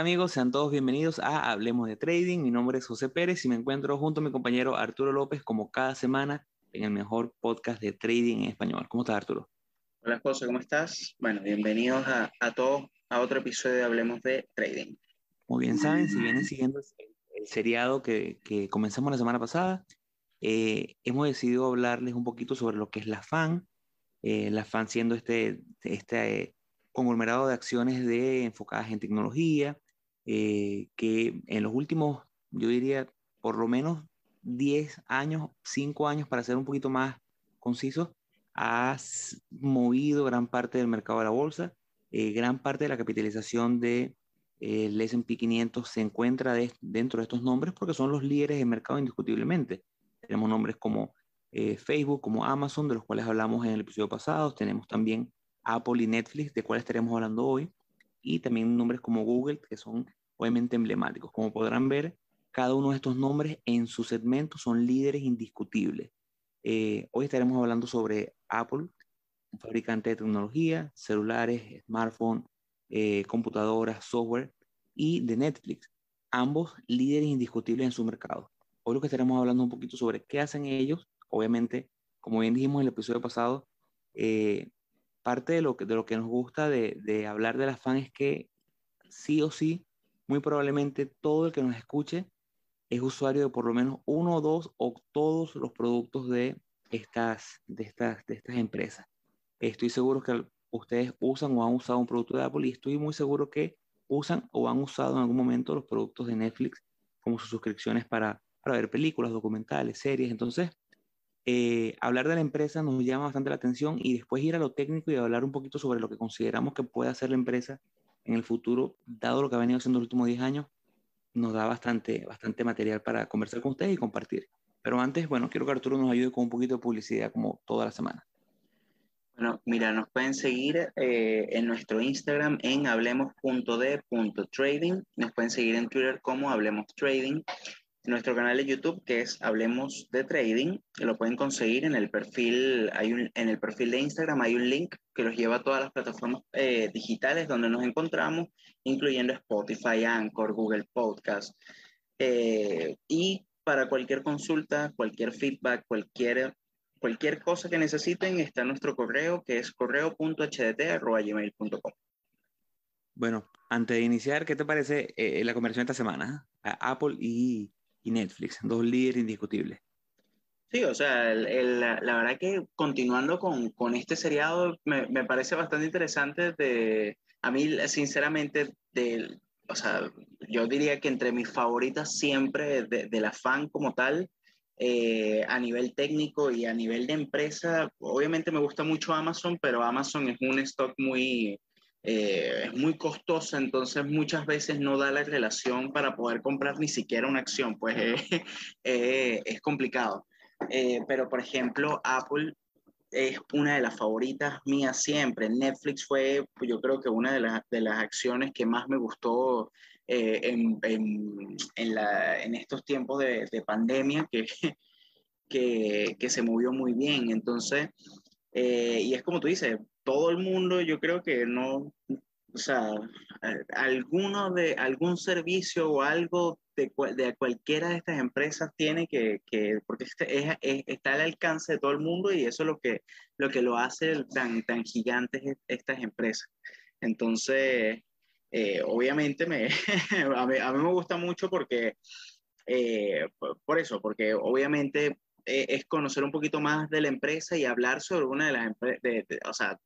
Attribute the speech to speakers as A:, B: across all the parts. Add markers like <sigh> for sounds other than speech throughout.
A: Hola, ¿qué tal amigos? Sean todos bienvenidos a Hablemos de Trading. Mi nombre es José Pérez y me encuentro junto a mi compañero Arturo López como cada semana en el mejor podcast de trading en español. ¿Cómo estás, Arturo?
B: Hola, José, ¿cómo estás? Bueno, bienvenidos a, a todos a otro episodio de Hablemos de Trading.
A: Muy bien, saben, si vienen siguiendo el, seriado que, que, comenzamos la semana pasada, eh, hemos decidido hablarles un poquito sobre lo que es la FAN, eh, la FAN siendo este, este conglomerado de acciones de, enfocadas en tecnología, eh, que en los últimos, yo diría, por lo menos 10 años, 5 años, para ser un poquito más conciso, ha movido gran parte del mercado de la bolsa. Eh, gran parte de la capitalización de, eh, S&P 500 se encuentra dentro de estos nombres porque son los líderes del mercado indiscutiblemente. Tenemos nombres como Facebook, como Amazon, de los cuales hablamos en el episodio pasado. Tenemos también Apple y Netflix, de cuales estaremos hablando hoy, y también nombres como Google, que son obviamente emblemáticos. Como podrán ver, cada uno de estos nombres en su segmento son líderes indiscutibles. Eh, hoy estaremos hablando sobre Apple, un fabricante de tecnología, celulares, smartphones, eh, computadoras, software, y de Netflix, ambos líderes indiscutibles en su mercado. Hoy lo que estaremos hablando un poquito sobre qué hacen ellos, obviamente, como bien dijimos en el episodio pasado, eh, parte de lo que, de lo que nos gusta de, de hablar de las fans es que sí o sí, muy probablemente todo el que nos escuche es usuario de por lo menos uno o dos o todos los productos de estas, de estas, de estas empresas. Estoy seguro que ustedes usan o han usado un producto de Apple y estoy muy seguro que usan o han usado en algún momento los productos de Netflix como sus suscripciones para, para ver películas, documentales, series. Entonces, eh, hablar de la empresa nos llama bastante la atención y después ir a lo técnico y hablar un poquito sobre lo que consideramos que puede hacer la empresa en el futuro, dado lo que ha venido haciendo los últimos 10 años, nos da bastante, bastante material para conversar con ustedes y compartir. Pero antes, bueno, quiero que Arturo nos ayude con un poquito de publicidad como toda la semana.
B: Bueno, mira, nos pueden seguir eh, en nuestro Instagram en hablemos.de.trading. Nos pueden seguir en Twitter como Hablemos Trading nuestro canal de YouTube que es Hablemos de Trading. Lo pueden conseguir en el perfil, hay un, en el perfil de Instagram hay un link que los lleva a todas las plataformas eh, digitales donde nos encontramos, incluyendo Spotify, Anchor, Google Podcast. Eh, y para cualquier consulta, cualquier feedback, cualquier, cualquier cosa que necesiten, está nuestro correo que es correo.hdt.gmail.com.
A: Bueno, antes de iniciar, ¿qué te parece eh, la conversión esta semana? Apple y y Netflix, dos líderes indiscutibles.
B: Sí, o sea, la, la, verdad que continuando con, con este seriado me, me, parece bastante interesante. De, a mí, sinceramente, de, o sea, yo diría que entre mis favoritas siempre de, de la fan como tal, eh, a nivel técnico y a nivel de empresa, obviamente me gusta mucho Amazon, pero Amazon es un stock muy, eh, es muy costosa, entonces muchas veces no da la relación para poder comprar ni siquiera una acción, pues eh, <laughs> eh, es complicado. pero por ejemplo, Apple es una de las favoritas mías siempre. Netflix fue, yo creo que una de, las, de las acciones que más me gustó en, en, en, la, en, estos tiempos de, de pandemia, que, <laughs> que, que, se movió muy bien. Entonces, y es como tú dices, todo el mundo, yo creo que no, o sea, alguno de algún servicio o algo de, de cualquiera de estas empresas tiene que, que porque este es, está al alcance de todo el mundo y eso es lo que lo, que lo hace tan, tan gigantes estas empresas. Entonces, eh, obviamente me, <laughs> a, mí, a, mí, me gusta mucho porque, eh, por eso, porque obviamente eh, es conocer un poquito más de la empresa y hablar sobre una de las empresas, o sea,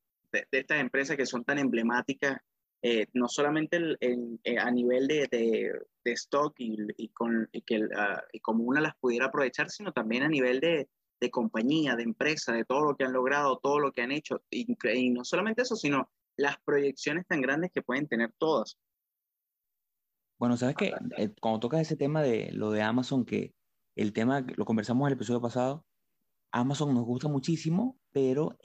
B: de, estas empresas que son tan emblemáticas, eh, no solamente eh, a nivel de, de, stock y, y con, y que, uh, y como una las pudiera aprovechar, sino también a nivel de, de compañía, de empresa, de todo lo que han logrado, todo lo que han hecho. Y, y, no solamente eso, sino las proyecciones tan grandes que pueden tener todas.
A: Bueno, sabes que eh, cuando tocas ese tema de lo de Amazon, que el tema lo conversamos en el episodio pasado, Amazon nos gusta muchísimo, pero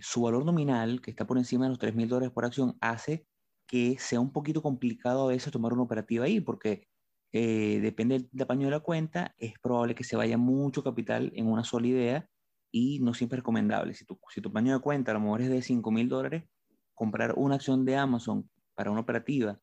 A: su valor nominal, que está por encima de los 3 mil dólares por acción, hace que sea un poquito complicado a veces tomar una operativa ahí, porque eh, depende del tamaño de la cuenta, es probable que se vaya mucho capital en una sola idea y no siempre es recomendable. Si tu, si tamaño de cuenta a lo mejor es de 5 mil dólares, comprar una acción de Amazon para una operativa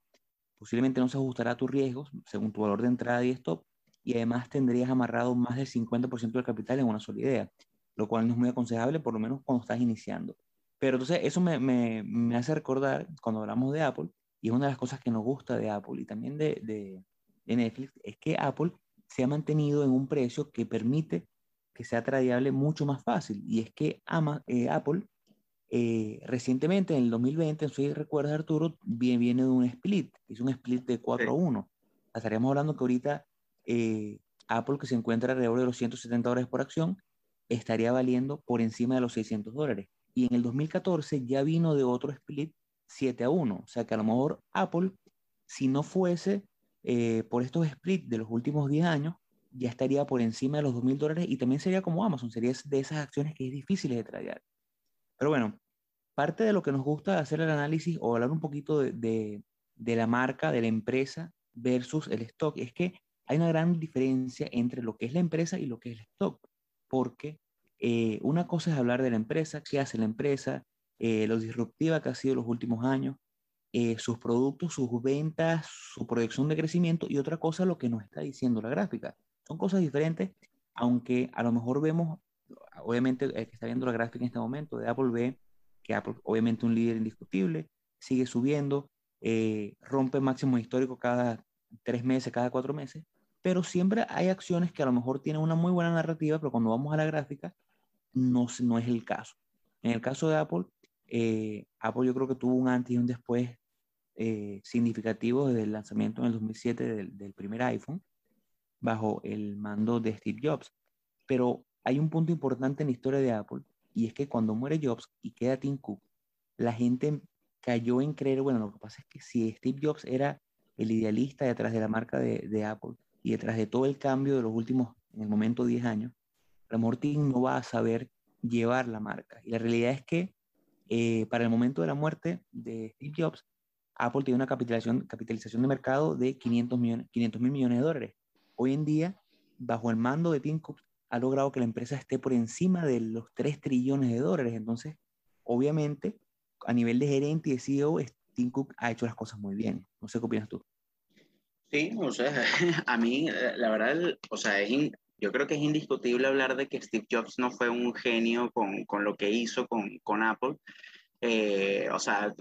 A: posiblemente no se ajustará a tus riesgos según tu valor de entrada y stop, y además tendrías amarrado más del 50% del capital en una sola idea, lo cual no es muy aconsejable, por lo menos cuando estás iniciando. Pero entonces eso me, me, me hace recordar cuando hablamos de Apple, y es una de las cosas que nos gusta de Apple y también de, de, de Netflix, es que Apple se ha mantenido en un precio que permite que sea tradeable mucho más fácil. Y es que ama, eh, Apple eh, recientemente, en el 2020, no sé si recuerdas Arturo, viene, viene de un split, hizo un split de 4 a 1. Estaríamos hablando que ahorita eh, Apple, que se encuentra alrededor de los 170 dólares por acción, estaría valiendo por encima de los 600 dólares. Y en el 2014 ya vino de otro split 7 a 1. O sea que a lo mejor Apple, si no fuese por estos splits de los últimos 10 años, ya estaría por encima de los 2.000 dólares y también sería como Amazon, sería de esas acciones que es difícil de tradear. Pero bueno, parte de lo que nos gusta hacer el análisis o hablar un poquito de, de, la marca, de la empresa versus el stock, es que hay una gran diferencia entre lo que es la empresa y lo que es el stock, porque eh, una cosa es hablar de la empresa, qué hace la empresa, eh, lo disruptiva que ha sido los últimos años, eh, sus productos, sus ventas, su proyección de crecimiento y otra cosa lo que nos está diciendo la gráfica. Son cosas diferentes, aunque a lo mejor vemos, obviamente el que está viendo la gráfica en este momento de Apple ve que Apple, obviamente un líder indiscutible, sigue subiendo, eh, rompe máximo histórico cada tres meses, cada cuatro meses, pero siempre hay acciones que a lo mejor tienen una muy buena narrativa, pero cuando vamos a la gráfica no, no es el caso. En el caso de Apple, eh, Apple yo creo que tuvo un antes y un después eh, significativo desde el lanzamiento en el 2007 del, del primer iPhone bajo el mando de Steve Jobs. Pero hay un punto importante en la historia de Apple y es que cuando muere Jobs y queda Tim Cook, la gente cayó en creer, bueno, lo que pasa es que si Steve Jobs era el idealista detrás de la marca de, Apple y detrás de todo el cambio de los últimos, en el momento, 10 años, Tim no va a saber llevar la marca. Y la realidad es que eh, para el momento de la muerte de Steve Jobs, Apple tiene una capitalización, capitalización de mercado de 500 mil millones de dólares hoy en día, bajo el mando de Tim Cook, ha logrado que la empresa esté por encima de los 3 trillones de dólares. Entonces, obviamente, a nivel de gerente y de CEO, Tim Cook ha hecho las cosas muy bien. No sé qué opinas tú.
B: Sí, o sea, <laughs> a mí, la verdad, o sea, yo creo que es indiscutible hablar de que Steve Jobs no fue un genio con, con lo que hizo con, con Apple. Eh, o sea,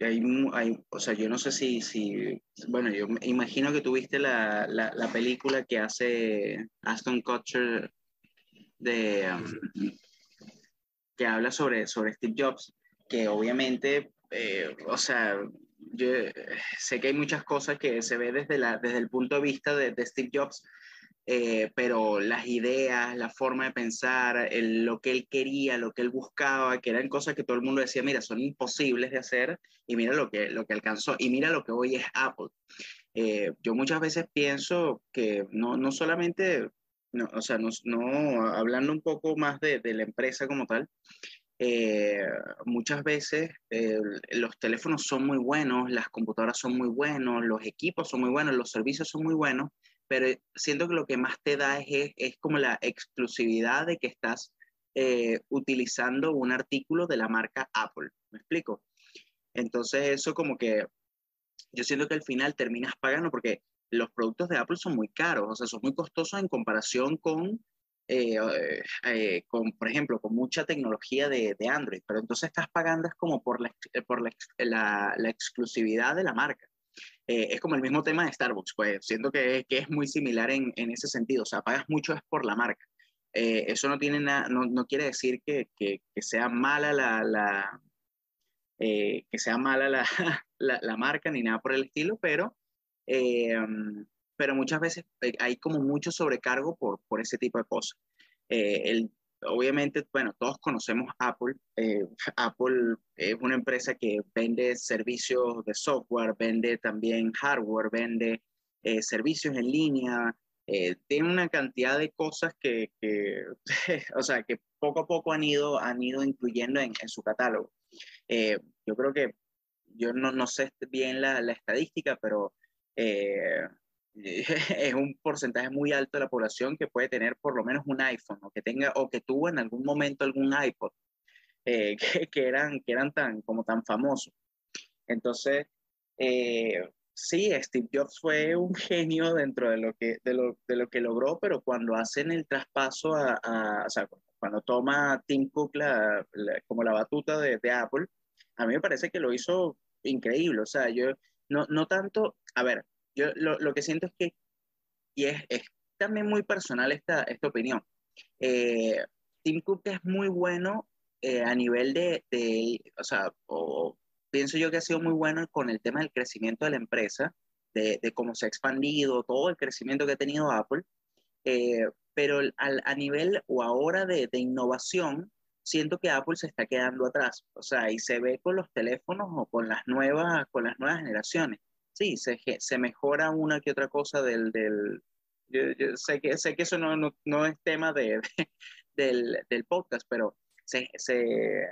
B: hay, o sea, yo no sé si, si, bueno, yo imagino que tuviste la, la, la película que hace Aston Kutcher de, um, que habla sobre, sobre Steve Jobs, que obviamente, eh, o sea, yo sé que hay muchas cosas que se ve desde, la, desde el punto de vista de, de Steve Jobs, eh, pero las ideas, la forma de pensar, lo que él quería, lo que él buscaba, que eran cosas que todo el mundo decía, mira, son imposibles de hacer y mira lo que, lo que alcanzó y mira lo que hoy es Apple. Eh, yo muchas veces pienso que no, no solamente, no, o sea, no, no, hablando un poco más de, de la empresa como tal, eh, muchas veces los teléfonos son muy buenos, las computadoras son muy buenos, los equipos son muy buenos, los servicios son muy buenos, pero siento que lo que más te da es, es como la exclusividad de que estás eh, utilizando un artículo de la marca Apple. ¿Me explico? Entonces eso como que yo siento que al final terminas pagando porque los productos de Apple son muy caros, o sea, son muy costosos en comparación con, eh, eh, con por ejemplo, con mucha tecnología de, de, Android, pero entonces estás pagando es como por la, por la, la, la exclusividad de la marca. Eh, es como el mismo tema de Starbucks, pues siento que, que es muy similar en, en, ese sentido, o sea, pagas mucho es por la marca. Eh, eso no, tiene no, no, quiere decir que, que, sea mala la, eh, que sea mala <laughs> la, marca ni nada por el estilo, pero, pero muchas veces hay como mucho sobrecargo por, por ese tipo de cosas. el obviamente, bueno, todos conocemos Apple. Eh, Apple es una empresa que vende servicios de software, vende también hardware, vende eh, servicios en línea, eh, tiene una cantidad de cosas que, que <laughs> o sea, que poco a poco han ido, han ido incluyendo en, en su catálogo. yo creo que, yo no, no sé bien la, la estadística, pero <laughs> es un porcentaje muy alto de la población que puede tener por lo menos un iPhone o que tenga o que tuvo en algún momento algún iPod eh, <laughs> que, que, eran que eran tan como tan famosos entonces eh, sí, Steve Jobs fue un genio dentro de lo que, de lo, de lo que logró, pero cuando hacen el traspaso a, a o sea, cuando toma Tim Cook la, como la batuta de, de, Apple, a mí me parece que lo hizo increíble. O sea, yo no, no tanto, a ver, yo lo, lo que siento es que, y es, es también muy personal esta, esta opinión, eh, Tim Cook es muy bueno eh, a nivel de, de o sea, o, pienso yo que ha sido muy bueno con el tema del crecimiento de la empresa, de, de cómo se ha expandido, todo el crecimiento que ha tenido Apple, eh, pero al, a nivel o ahora de, de, innovación, siento que Apple se está quedando atrás, o sea, y se ve con los teléfonos o con las nuevas, con las nuevas generaciones. Sí, se, se mejora una que otra cosa del... del yo, sé, que, sé que eso no, no, no es tema de, de, del, del podcast, pero se, se,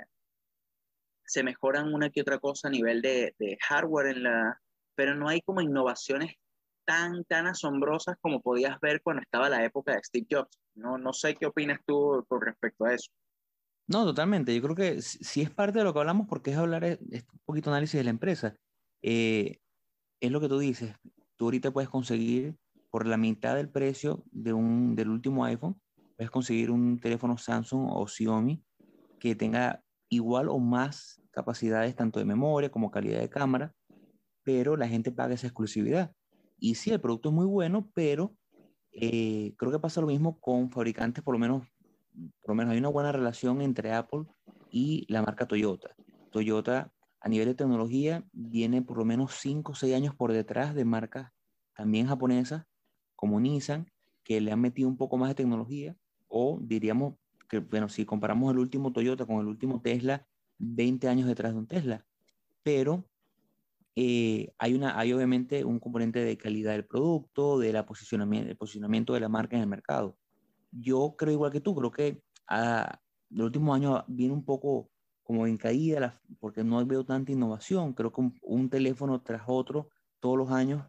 B: se mejoran una que otra cosa a nivel de, de, hardware en la, pero no hay como innovaciones tan, tan asombrosas como podías ver cuando estaba la época de Steve Jobs. No, no sé qué opinas tú con respecto a eso.
A: No, totalmente. Yo creo que sí es parte de lo que hablamos porque es hablar, es, un poquito análisis de la empresa. Eh, es lo que tú dices. Tú ahorita puedes conseguir por la mitad del precio de un, del último iPhone, puedes conseguir un teléfono Samsung o Xiaomi que tenga igual o más capacidades tanto de memoria como calidad de cámara, pero la gente paga esa exclusividad. Y sí, el producto es muy bueno, pero eh, creo que pasa lo mismo con fabricantes, por lo menos, por lo menos hay una buena relación entre Apple y la marca Toyota. Toyota a nivel de tecnología viene por lo menos 5 o 6 años por detrás de marcas también japonesas como Nissan, que le han metido un poco más de tecnología, o diríamos que, bueno, si comparamos el último Toyota con el último Tesla, 20 años detrás de un Tesla, pero eh, hay, una, hay obviamente un componente de calidad del producto, de la posicionamiento, posicionamiento de la marca en el mercado. Yo creo igual que tú, creo que a, ah, el último año viene un poco como en caída, porque no veo tanta innovación. Creo que un, un teléfono tras otro, todos los años,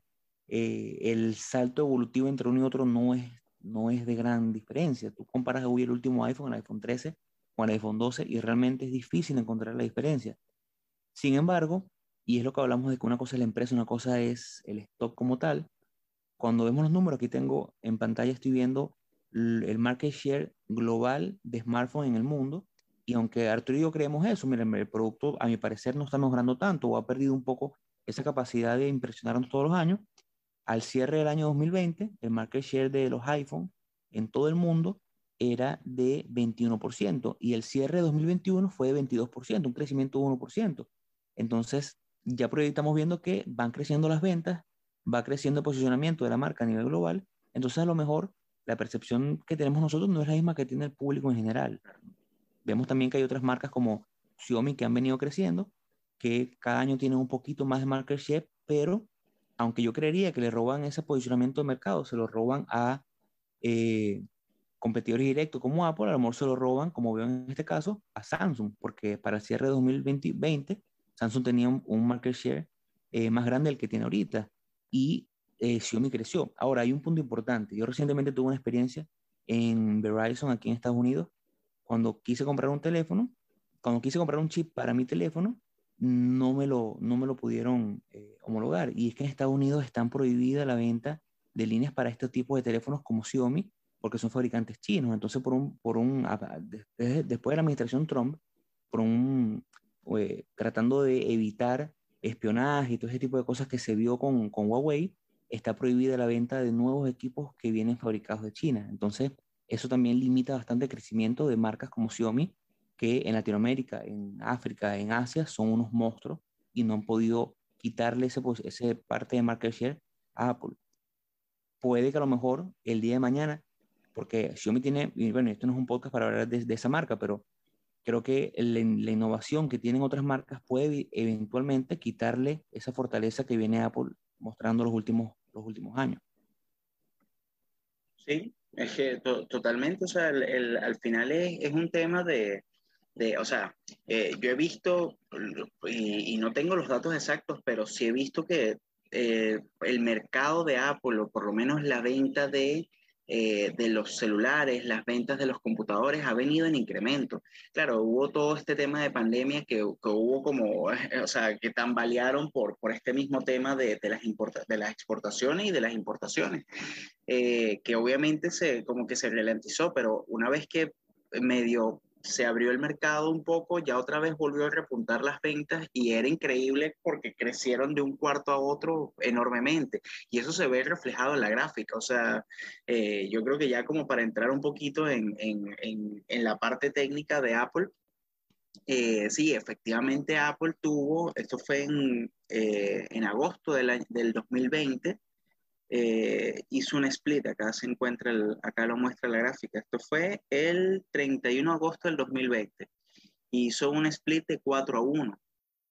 A: eh, el salto evolutivo entre uno y otro no es, no es de gran diferencia. Tú comparas hoy el último iPhone, el iPhone 13, con el iPhone 12 y realmente es difícil encontrar la diferencia. Sin embargo, y es lo que hablamos de que una cosa es la empresa, una cosa es el stock como tal, cuando vemos los números, aquí tengo en pantalla, estoy viendo el market share global de smartphones en el mundo, y aunque Arturo y yo creemos eso, miren, el producto a mi parecer no está mejorando tanto o ha perdido un poco esa capacidad de impresionarnos todos los años, al cierre del año 2020, el market share de los iPhone en todo el mundo era de 21% y el cierre de 2021 fue de 22%, un crecimiento de 1%. Entonces, ya proyectamos viendo que van creciendo las ventas, va creciendo el posicionamiento de la marca a nivel global, entonces a lo mejor la percepción que tenemos nosotros no es la misma que tiene el público en general. Vemos también que hay otras marcas como Xiaomi que han venido creciendo, que cada año tienen un poquito más de market share, pero aunque yo creería que le roban ese posicionamiento de mercado, se lo roban a eh, competidores directos como Apple, a lo mejor se lo roban, como veo en este caso, a Samsung, porque para el cierre de 2020, Samsung tenía un, market share eh, más grande del que tiene ahorita y eh, Xiaomi creció. Ahora, hay un punto importante. Yo recientemente tuve una experiencia en Verizon aquí en Estados Unidos, cuando quise comprar un teléfono, cuando quise comprar un chip para mi teléfono, no me lo, no me lo pudieron eh, homologar. Y es que en Estados Unidos están prohibida la venta de líneas para este tipo de teléfonos como Xiaomi, porque son fabricantes chinos. Entonces, por un, por un, después, de la administración Trump, por un, eh, tratando de evitar espionaje y todo ese tipo de cosas que se vio con, con Huawei, está prohibida la venta de nuevos equipos que vienen fabricados de China. Entonces, eso también limita bastante el crecimiento de marcas como Xiaomi, que en Latinoamérica, en África, en Asia son unos monstruos y no han podido quitarle ese, pues, ese parte de market share a Apple. Puede que a lo mejor el día de mañana, porque Xiaomi tiene, bueno, esto no es un podcast para hablar de, de esa marca, pero creo que la, la, innovación que tienen otras marcas puede eventualmente quitarle esa fortaleza que viene Apple mostrando los últimos, los últimos años.
B: Sí, es que to totalmente, o sea, el, el, al final es, es un tema de, de, o sea, eh, yo he visto, y, y, no tengo los datos exactos, pero sí he visto que eh, el mercado de Apple, o por lo menos la venta de eh, de los celulares, las ventas de los computadores ha venido en incremento. Claro, hubo todo este tema de pandemia que, hubo como, <laughs> o sea, que tambalearon por, por este mismo tema de, de las, de las exportaciones y de las importaciones, eh, que obviamente se, como que se ralentizó, pero una vez que medio se abrió el mercado un poco, ya otra vez volvió a repuntar las ventas y era increíble porque crecieron de un cuarto a otro enormemente. Y eso se ve reflejado en la gráfica. O sea, eh, yo creo que ya como para entrar un poquito en, en, en, la parte técnica de Apple, eh, sí, efectivamente Apple tuvo, esto fue en, eh, en agosto del, del 2020, eh, hizo un split, acá se encuentra, el, acá lo muestra la gráfica, esto fue el 31 de agosto del 2020, hizo un split de 4 a 1.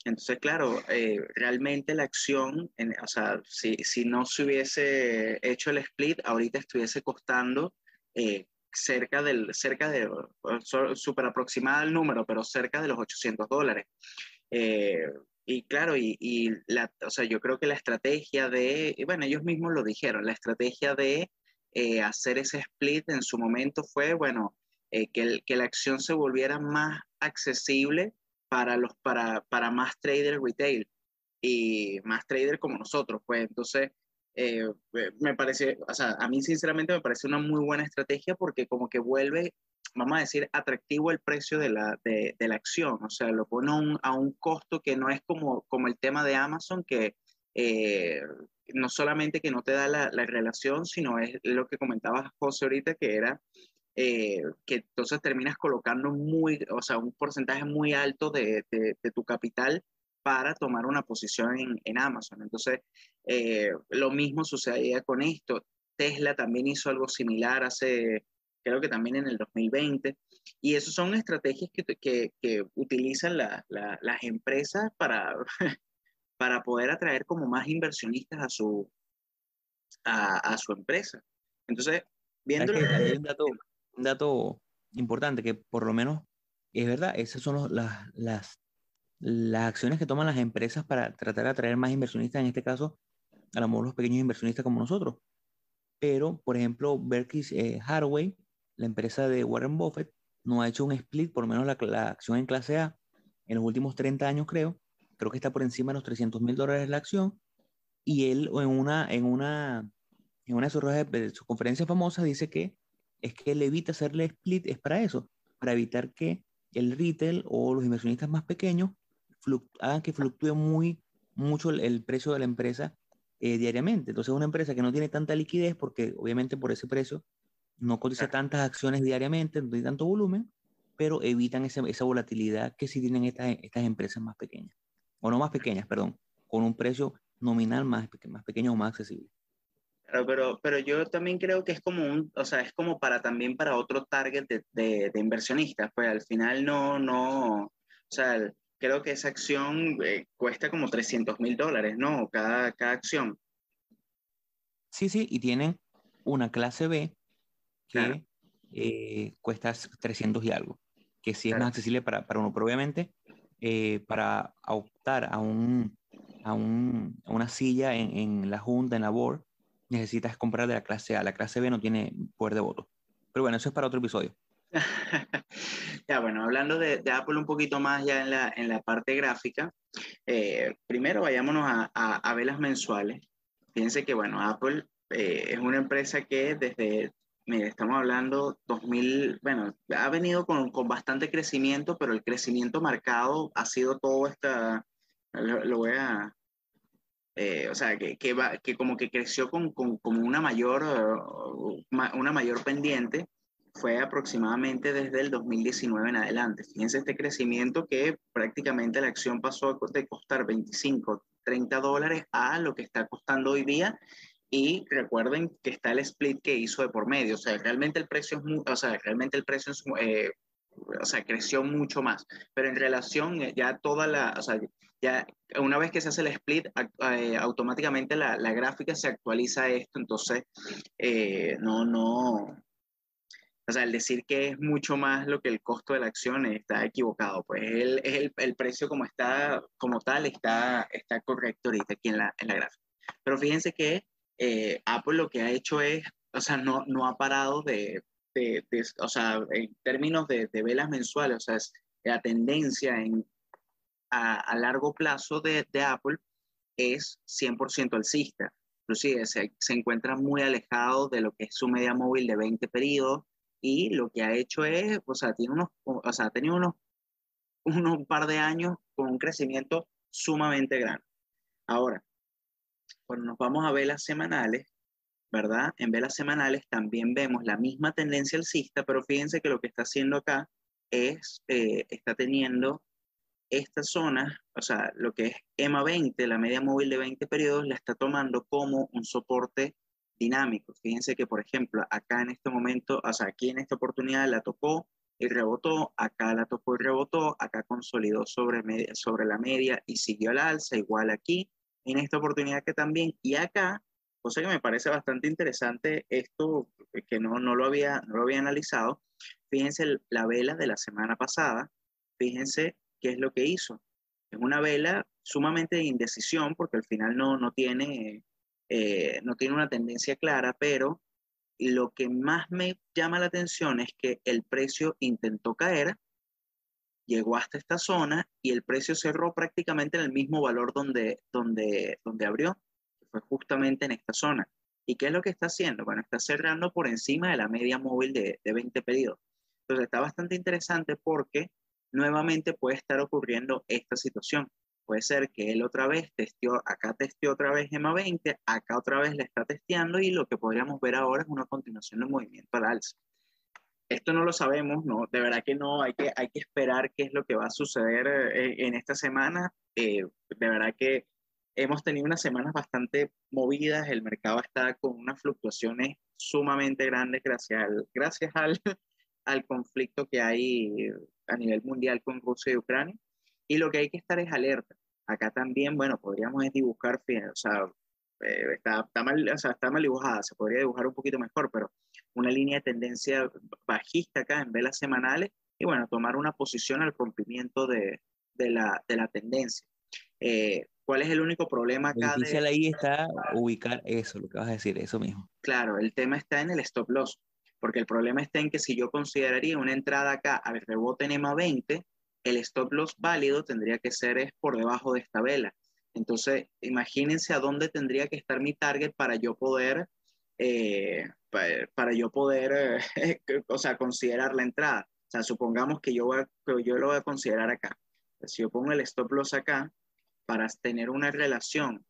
B: Entonces, claro, eh, realmente la acción, o sea, si, si, no se hubiese hecho el split, ahorita estuviese costando eh, cerca del, cerca de, súper aproximada el número, pero cerca de los 800 dólares. Y claro, y, la, o sea, yo creo que la estrategia de, bueno, ellos mismos lo dijeron, la estrategia de eh, hacer ese split en su momento fue, bueno, eh, que, que, la acción se volviera más accesible para, los, para, para más traders retail y más traders como nosotros. Pues entonces, eh, me parece, o sea, a mí sinceramente me parece una muy buena estrategia porque como que vuelve vamos a decir, atractivo el precio de la, de, la acción, o sea, lo pone a un costo que no es como, como el tema de Amazon, que eh, no solamente que no te da la, la, relación, sino es lo que comentaba José ahorita, que era eh, que entonces terminas colocando muy, o sea, un porcentaje muy alto de, de, tu capital para tomar una posición en, en Amazon. Entonces, eh, lo mismo sucedía con esto. Tesla también hizo algo similar hace creo que también en el 2020. Y esas son estrategias que, que, que utilizan la, la, las empresas para, <laughs> para poder atraer como más inversionistas a su, a, a su empresa. Entonces, viendo...
A: Hay un dato, un dato importante que por lo menos es verdad, esas son los, las, las, las acciones que toman las empresas para tratar de atraer más inversionistas, en este caso, a lo mejor los pequeños inversionistas como nosotros. Pero, por ejemplo, Berkshire eh, Hathaway la empresa de Warren Buffett no ha hecho un split, por lo menos la, acción en clase A, en los últimos 30 años creo, creo que está por encima de los 300 mil dólares la acción, y él en una, en una, en una de sus conferencias famosas dice que es que él evita hacerle split, es para eso, para evitar que el retail o los inversionistas más pequeños hagan que fluctúe muy, mucho el, precio de la empresa eh, diariamente. Entonces, una empresa que no tiene tanta liquidez, porque obviamente por ese precio no cotiza tantas acciones diariamente, no hay tanto volumen, pero evitan esa, esa volatilidad que sí tienen estas, estas empresas más pequeñas, o no más pequeñas, perdón, con un precio nominal más, más pequeño o más accesible.
B: Claro, pero, pero yo también creo que es como un, o sea, es como para también para otro target de, de, inversionistas, pues al final no, no, o sea, creo que esa acción eh, cuesta como 300 mil dólares, ¿no? Cada, cada acción.
A: Sí, sí, y tienen una clase B que eh, cuesta 300 y algo, que sí es más accesible para, para, uno, pero obviamente eh, para optar a, un, a, un, a una silla en, en, la junta, en la board, necesitas comprar de la clase A. La clase B no tiene poder de voto. Pero bueno, eso es para otro episodio. <laughs>
B: ya, bueno, hablando de, de, Apple un poquito más ya en la, en la parte gráfica, eh, primero vayámonos a, a, a, velas mensuales. Fíjense que, bueno, Apple eh, es una empresa que desde Mire, estamos hablando 2000, bueno, ha venido con, con, bastante crecimiento, pero el crecimiento marcado ha sido todo esta, lo, voy a, eh, o sea, que, que, va, que, como que creció con, con como una mayor, uh, una mayor pendiente, fue aproximadamente desde el 2019 en adelante. Fíjense este crecimiento que prácticamente la acción pasó de costar 25, 30 dólares a lo que está costando hoy día y recuerden que está el split que hizo de por medio, o sea, realmente el precio es muy, o sea, realmente el precio es, eh, o sea, creció mucho más, pero en relación eh, ya toda la, o sea, ya una vez que se hace el split, eh, automáticamente la, la, gráfica se actualiza esto, entonces no, no, o sea, el decir que es mucho más lo que el costo de la acción está equivocado, pues el, el, el precio como está, como tal, está, está correcto ahorita aquí en la, en la gráfica. Pero fíjense que eh, Apple lo que ha hecho es o sea, no, no ha parado de, de, o sea, en términos de, de, velas mensuales, o sea, es la tendencia en, a, a largo plazo de, de, Apple es 100% alcista. Inclusive se, se encuentra muy alejado de lo que es su media móvil de 20 periodos y lo que ha hecho es, o sea, tiene unos, o sea, ha tenido unos, unos par de años con un crecimiento sumamente grande. Ahora, cuando nos vamos a velas semanales, ¿verdad? En velas semanales también vemos la misma tendencia alcista, pero fíjense que lo que está haciendo acá es, eh, está teniendo esta zona, o sea, lo que es EMA 20, la media móvil de 20 periodos, la está tomando como un soporte dinámico. Fíjense que, por ejemplo, acá en este momento, o sea, aquí en esta oportunidad la tocó y rebotó, acá la tocó y rebotó, acá consolidó sobre, sobre la media y siguió al alza, igual aquí, en esta oportunidad que también, y acá cosa que me parece bastante interesante esto, que no, no, lo, había, no lo había analizado. Fíjense la vela de la semana pasada, fíjense qué es lo que hizo. Es una vela sumamente de indecisión porque al final no, no, tiene, eh, no tiene una tendencia clara, pero lo que más me llama la atención es que el precio intentó caer, llegó hasta esta zona y el precio cerró prácticamente en el mismo valor donde, donde, donde abrió fue justamente en esta zona. ¿Y qué es lo que está haciendo? Bueno, está cerrando por encima de la media móvil de, de 20 pedidos. Entonces está bastante interesante porque nuevamente puede estar ocurriendo esta situación. Puede ser que él otra vez testeó, acá testeó otra vez EMA 20, acá otra vez le está testeando y lo que podríamos ver ahora es una continuación del movimiento al alza. Esto no lo sabemos, no, de verdad que no, hay que, hay que esperar qué es lo que va a suceder eh, en esta semana. Eh, de verdad que hemos tenido unas semanas bastante movidas, el mercado está con unas fluctuaciones sumamente grandes gracias al, gracias al, <laughs> al conflicto que hay a nivel mundial con Rusia y Ucrania. Y lo que hay que estar es alerta. Acá también, bueno, podríamos dibujar, o sea, eh, está, está, mal, o sea, está mal dibujada, se podría dibujar un poquito mejor, pero una línea de tendencia bajista acá en velas semanales y bueno, tomar una posición al rompimiento de, de, la, de la tendencia. Eh, ¿Cuál es el único problema acá?
A: El de... ahí está ubicar eso, lo que vas a decir, eso mismo.
B: Claro, el tema está en el stop loss, porque el problema está en que si yo consideraría una entrada acá al rebote en EMA 20, el stop loss válido tendría que ser es por debajo de esta vela. Entonces, imagínense a dónde tendría que estar mi target para yo poder, eh, para, yo poder, eh, <laughs> o sea, considerar la entrada. O sea, supongamos que yo, voy a, que yo lo voy a considerar acá. Si yo pongo el stop loss acá, para tener una relación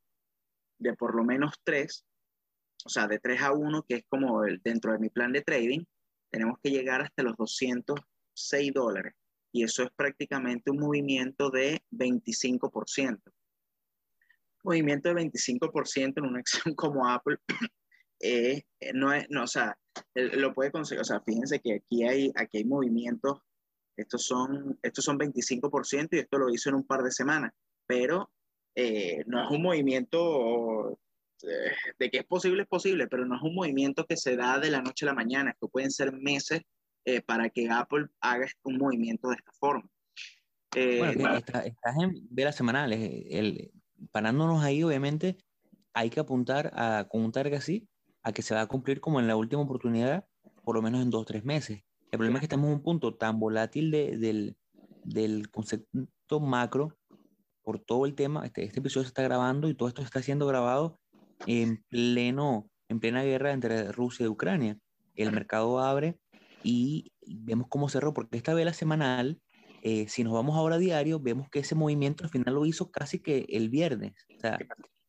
B: de por lo menos 3, o sea, de 3 a 1, que es como el, dentro de mi plan de trading, tenemos que llegar hasta los 206 dólares. Y eso es prácticamente un movimiento de 25%. Movimiento de 25% en una acción <laughs> como Apple, eh, no es, no, o sea, lo puede conseguir, o sea, fíjense que aquí hay, aquí hay movimientos, estos son, estos son 25% y esto lo hizo en un par de semanas pero eh, no es un movimiento eh, de que es posible, es posible, pero no es un movimiento que se da de la noche a la mañana. Esto pueden ser meses eh, para que Apple haga un movimiento de esta forma.
A: bueno, estás en velas semanales. El, parándonos ahí, obviamente, hay que apuntar a, con un target así a que se va a cumplir como en la última oportunidad, por lo menos en dos o tres meses. El problema es que estamos en un punto tan volátil de, del, del concepto macro por todo el tema. Este, este episodio se está grabando y todo esto está siendo grabado en pleno, en plena guerra entre Rusia y Ucrania. El mercado abre y vemos cómo cerró, porque esta vela semanal, eh, si nos vamos ahora a diario, vemos que ese movimiento al final lo hizo casi que el viernes. O sea,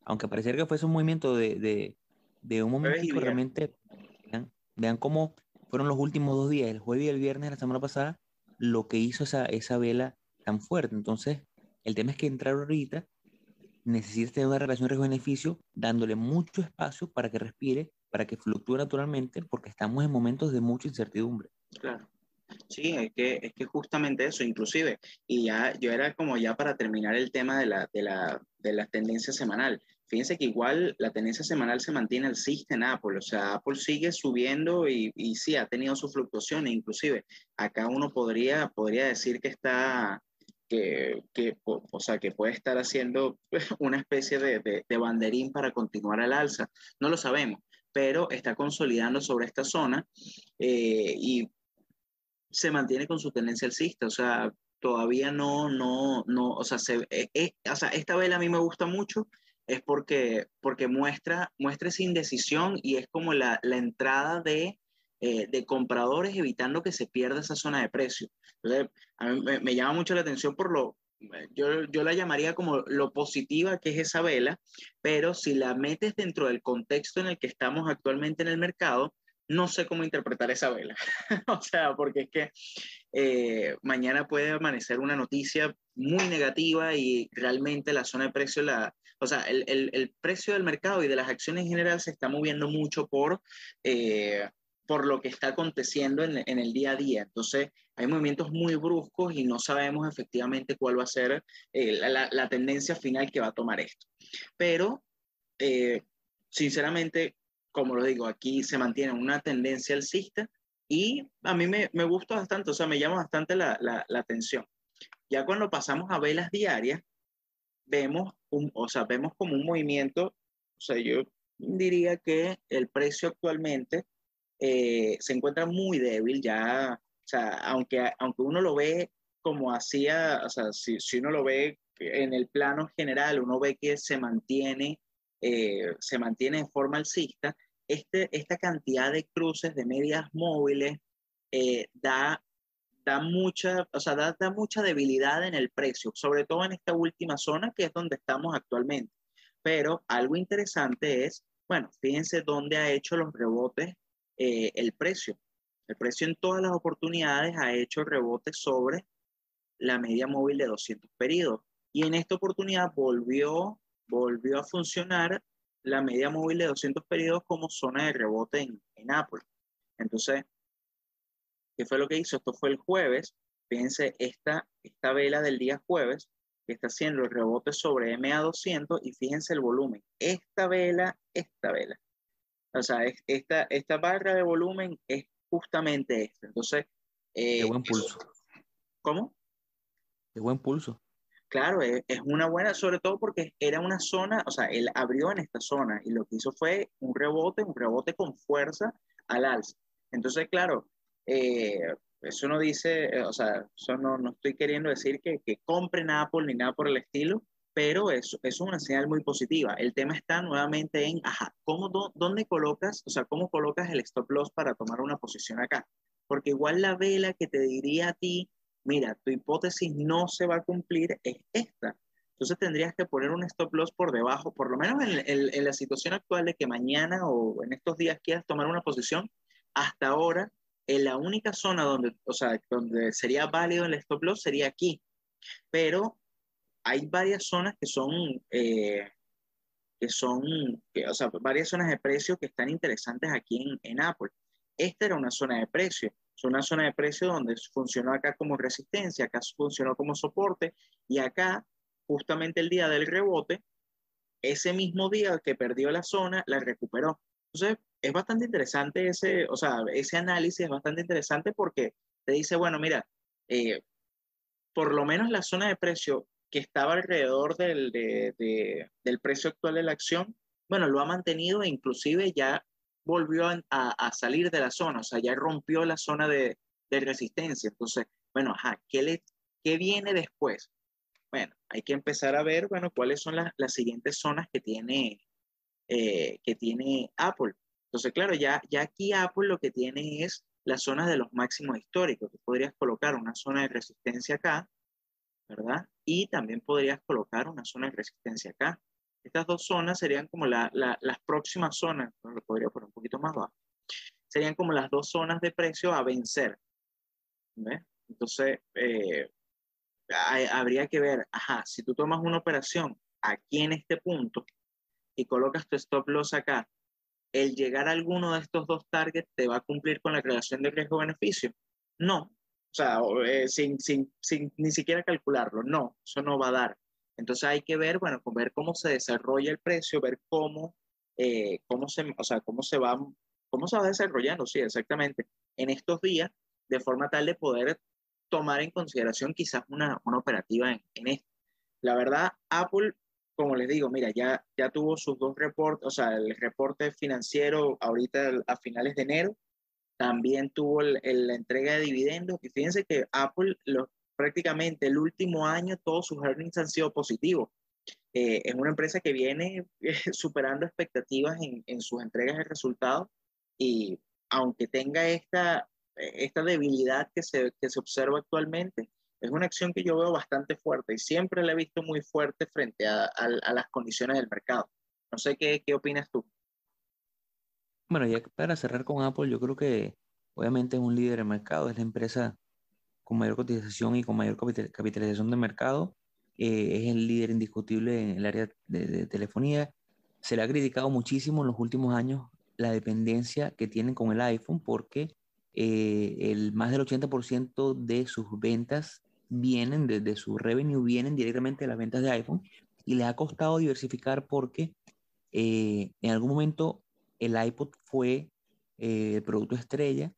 A: aunque pareciera que fuese un movimiento de, de, de un momento realmente vean, vean, cómo fueron los últimos dos días, el jueves y el viernes de la semana pasada, lo que hizo esa, esa vela tan fuerte. Entonces, el tema es que entrar ahorita necesita tener una relación riesgo-beneficio dándole mucho espacio para que respire, para que fluctúe naturalmente, porque estamos en momentos de mucha incertidumbre.
B: Claro. Sí, es que, es que justamente eso, inclusive, y ya yo era como ya para terminar el tema de la, de la, de la tendencia semanal. Fíjense que igual la tendencia semanal se mantiene alcista en Apple, o sea, Apple sigue subiendo y, y sí, ha tenido sus fluctuaciones, inclusive acá uno podría, podría decir que está, que, o sea, que puede estar haciendo <laughs> una especie de, de, banderín para continuar al alza. No lo sabemos, pero está consolidando sobre esta zona eh, y se mantiene con su tendencia alcista, o sea, todavía no, no, no, o sea, se, eh, eh, o sea, esta vela a mí me gusta mucho, es porque, porque muestra, muestra esa indecisión y es como la, la entrada de, de compradores evitando que se pierda esa zona de precio. Entonces, a mí me, me llama mucho la atención por lo, yo, yo, la llamaría como lo positiva que es esa vela, pero si la metes dentro del contexto en el que estamos actualmente en el mercado, no sé cómo interpretar esa vela. <laughs> o sea, porque es que eh, mañana puede amanecer una noticia muy negativa y realmente la zona de precio, la, o sea, el, el, el precio del mercado y de las acciones en general se está moviendo mucho por... Eh, por lo que está aconteciendo en, en, el día a día. Entonces, hay movimientos muy bruscos y no sabemos efectivamente cuál va a ser eh, la, la, tendencia final que va a tomar esto. Pero, eh, sinceramente, como lo digo, aquí se mantiene una tendencia alcista y a mí me, me gusta bastante, o sea, me llama bastante la, la, la, atención. Ya cuando pasamos a velas diarias, vemos, un, o sea, vemos como un movimiento, o sea, yo diría que el precio actualmente eh, se encuentra muy débil ya, o sea, aunque, aunque uno lo ve como hacía, o sea, si, si uno lo ve en el plano general, uno ve que se mantiene, eh, se mantiene en forma alcista, este, esta cantidad de cruces de medias móviles eh, da, da, mucha, o sea, da, da mucha debilidad en el precio, sobre todo en esta última zona que es donde estamos actualmente. Pero algo interesante es, bueno, fíjense dónde ha hecho los rebotes eh, el precio. El precio en todas las oportunidades ha hecho rebote sobre la media móvil de 200 periodos. Y en esta oportunidad volvió, volvió a funcionar la media móvil de 200 periodos como zona de rebote en, en Apple. Entonces, ¿qué fue lo que hizo? Esto fue el jueves. Fíjense, esta, esta vela del día jueves que está haciendo el rebote sobre MA200 y fíjense el volumen. Esta vela, esta vela. O sea, esta, esta barra de volumen es justamente esta. Entonces...
A: Eh, de buen pulso.
B: ¿Cómo?
A: De buen pulso.
B: Claro, es, es, una buena, sobre todo porque era una zona, o sea, él abrió en esta zona y lo que hizo fue un rebote, un rebote con fuerza al alza. Entonces, claro, eh, eso no dice, eh, o sea, eso no, no estoy queriendo decir que, que compren Apple ni nada por el estilo, pero eso, es una señal muy positiva. El tema está nuevamente en, ajá, ¿cómo, ¿dónde colocas, o sea, cómo colocas el stop loss para tomar una posición acá? Porque igual la vela que te diría a ti, mira, tu hipótesis no se va a cumplir es esta. Entonces tendrías que poner un stop loss por debajo, por lo menos en, la situación actual de que mañana o en estos días quieras tomar una posición, hasta ahora, en la única zona donde, o sea, donde sería válido el stop loss sería aquí. Pero hay varias zonas que son, eh, que son, o sea, varias zonas de precio que están interesantes aquí en, en, Apple. Esta era una zona de precio, es una zona de precio donde funcionó acá como resistencia, acá funcionó como soporte y acá, justamente el día del rebote, ese mismo día que perdió la zona, la recuperó. Entonces, es bastante interesante ese, o sea, ese análisis es bastante interesante porque te dice, bueno, mira, eh, por lo menos la zona de precio que estaba alrededor del, de, de, del precio actual de la acción, bueno, lo ha mantenido e inclusive ya volvió a, a, salir de la zona, o sea, ya rompió la zona de, de resistencia. Entonces, bueno, ajá, ¿qué, le, ¿qué viene después? Bueno, hay que empezar a ver, bueno, cuáles son las, las siguientes zonas que tiene, eh, que tiene Apple. Entonces, claro, ya, ya aquí Apple lo que tiene es las zonas de los máximos históricos. Tú podrías colocar una zona de resistencia acá, ¿verdad? Y también podrías colocar una zona de resistencia acá. Estas dos zonas serían como la, la, las próximas zonas, lo podría poner un poquito más bajo, serían como las dos zonas de precio a vencer. ¿ves? Entonces, eh, habría que ver, ajá, si tú tomas una operación aquí en este punto y colocas tu stop loss acá, el llegar a alguno de estos dos targets te va a cumplir con la relación de riesgo-beneficio. No, o sea, eh, sin, sin, sin, ni siquiera calcularlo. No, eso no va a dar. Entonces hay que ver, bueno, ver cómo se desarrolla el precio, ver cómo, eh, cómo, se, o sea, cómo, se va, cómo se va desarrollando, sí, exactamente, en estos días, de forma tal de poder tomar en consideración quizás una, una operativa en, en esto. La verdad, Apple como les digo, mira, ya, ya tuvo sus dos reportes, o sea, el reporte financiero ahorita a finales de enero, también tuvo la entrega de dividendos, y fíjense que Apple prácticamente el último año todos sus earnings han sido positivos. Eh, es una empresa que viene <laughs> eh, superando expectativas en, en, sus entregas de resultados y aunque tenga esta, esta debilidad que se, que se observa actualmente, es una acción que yo veo bastante fuerte y siempre la he visto muy fuerte frente a, las condiciones del mercado. No sé qué, qué opinas tú.
A: Bueno, ya para cerrar con Apple, yo creo que obviamente es un líder de mercado, es la empresa con mayor cotización y con mayor capitalización de mercado. Eh, es el líder indiscutible en el área de, telefonía. Se le ha criticado muchísimo en los últimos años la dependencia que tienen con el iPhone porque eh, el más del 80% de sus ventas vienen, de, su revenue, vienen directamente de las ventas de iPhone y le ha costado diversificar porque eh, en algún momento el iPod fue eh, el producto estrella,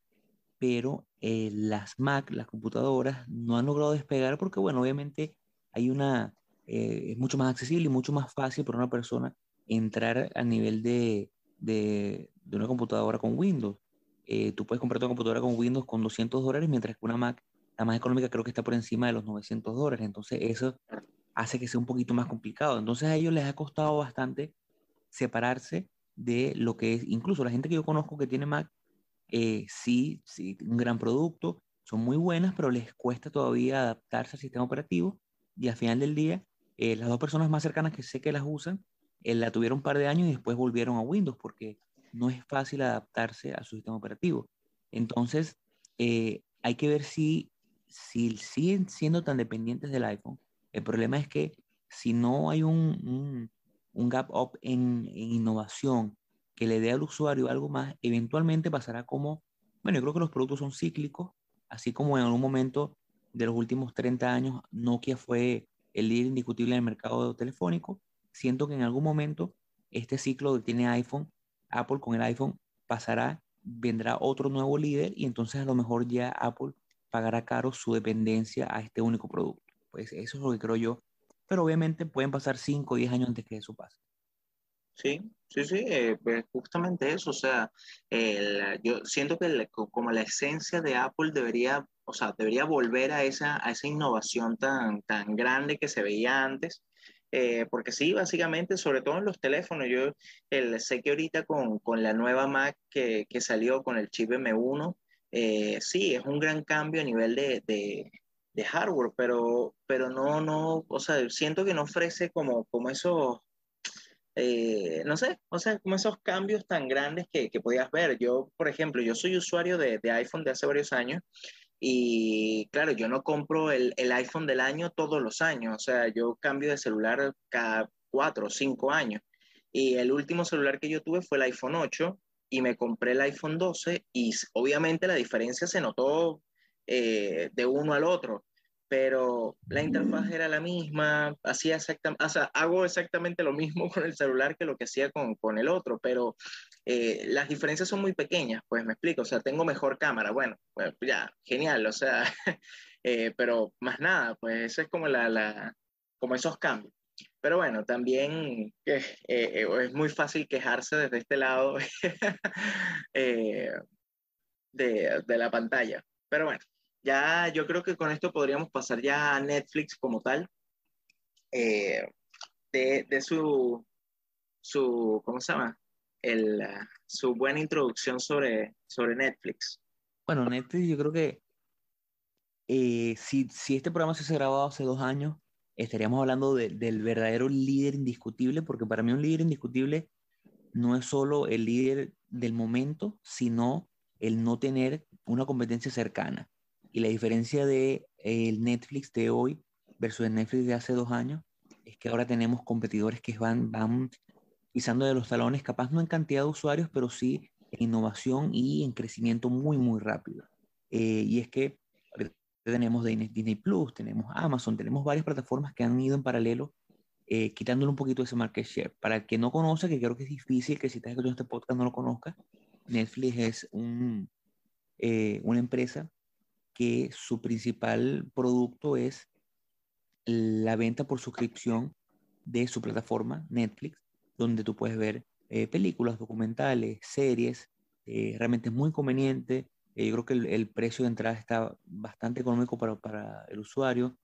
A: pero eh, las Mac, las computadoras, no han logrado despegar porque, bueno, obviamente hay una, es mucho más accesible y mucho más fácil para una persona entrar a nivel de, de, de una computadora con Windows. tú puedes comprar tu computadora con Windows con 200 dólares, mientras que una Mac la más económica creo que está por encima de los 900 dólares, entonces eso hace que sea un poquito más complicado. Entonces a ellos les ha costado bastante separarse de lo que es, incluso la gente que yo conozco que tiene Mac, eh, sí, sí, un gran producto, son muy buenas, pero les cuesta todavía adaptarse al sistema operativo y al final del día, eh, las dos personas más cercanas que sé que las usan, eh, la tuvieron un par de años y después volvieron a Windows porque no es fácil adaptarse a su sistema operativo. Entonces, hay que ver si si siguen siendo tan dependientes del iPhone, el problema es que si no hay un, un, gap up en, innovación que le dé al usuario algo más, eventualmente pasará como, bueno, yo creo que los productos son cíclicos, así como en algún momento de los últimos 30 años Nokia fue el líder indiscutible en el mercado telefónico, siento que en algún momento este ciclo que tiene iPhone, Apple con el iPhone pasará, vendrá otro nuevo líder y entonces a lo mejor ya Apple pagará caro su dependencia a este único producto. Pues eso es lo que creo yo. Pero obviamente pueden pasar 5 o 10 años antes que eso pase.
B: Sí, sí, sí, eh, pues justamente eso. O sea, yo siento que como la esencia de Apple debería, o sea, debería volver a esa, a esa innovación tan, tan grande que se veía antes. Eh, porque sí, básicamente, sobre todo en los teléfonos, yo el, sé que ahorita con, con la nueva Mac que, que, salió con el chip M1, eh, sí, es un gran cambio a nivel de, de, hardware, pero, pero no, no, o sea, siento que no ofrece como, como esos, eh, no sé, o sea, como esos cambios tan grandes que, que podías ver. Yo, por ejemplo, yo soy usuario de, de, iPhone de hace varios años y claro, yo no compro el, el, iPhone del año todos los años, o sea, yo cambio de celular cada cuatro o cinco años. Y el último celular que yo tuve fue el iPhone 8 y me compré el iPhone 12 y obviamente la diferencia se notó eh, de uno al otro, pero la interfaz era la misma, hacía exactamente, o sea, hago exactamente lo mismo <laughs> con el celular que lo que hacía con, con el otro, pero eh, las diferencias son muy pequeñas, pues me explico, o sea, tengo mejor cámara, bueno, pues ya, genial, o sea, <laughs> eh, pero más nada, pues eso es como la, la, como esos cambios. Pero bueno, también eh, eh, es muy fácil quejarse desde este lado <laughs> eh, de, de, la pantalla. Pero bueno, ya yo creo que con esto podríamos pasar ya a Netflix como tal. de, de su, su, ¿cómo se llama? El, su buena introducción sobre, sobre Netflix.
A: Bueno, Netflix yo creo que si, si este programa se ha grabado hace dos años, estaríamos hablando del verdadero líder indiscutible, porque para mí un líder indiscutible no es solo el líder del momento, sino el no tener una competencia cercana. Y la diferencia de el Netflix de hoy versus el Netflix de hace dos años es que ahora tenemos competidores que van, van pisando de los talones, capaz no en cantidad de usuarios, pero sí en innovación y en crecimiento muy, muy rápido. Eh, y es que tenemos Disney Plus, tenemos Amazon, tenemos varias plataformas que han ido en paralelo eh, quitándole un poquito ese market share. Para el que no conoce, que creo que es difícil que si estás escuchando este podcast no lo conozca, Netflix es un, eh, una empresa que su principal producto es la venta por suscripción de su plataforma Netflix, donde tú puedes ver eh, películas, documentales, series. Eh, realmente es muy conveniente. Yo creo que el, precio de entrada está bastante económico para, para el usuario.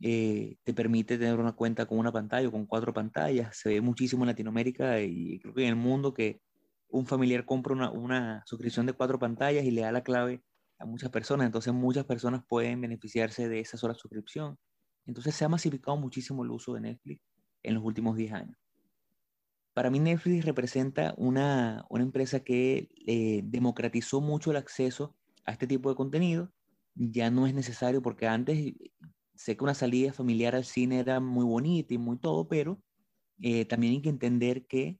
A: te permite tener una cuenta con una pantalla o con cuatro pantallas. Se ve muchísimo en Latinoamérica y creo que en el mundo que un familiar compra una, una suscripción de cuatro pantallas y le da la clave a muchas personas, entonces muchas personas pueden beneficiarse de esa sola suscripción. Entonces se ha masificado muchísimo el uso de Netflix en los últimos 10 años. Para mí Netflix representa una, una empresa que eh, democratizó mucho el acceso a este tipo de contenido. Ya no es necesario porque antes sé que una salida familiar al cine era muy bonita y muy todo, pero eh, también hay que entender que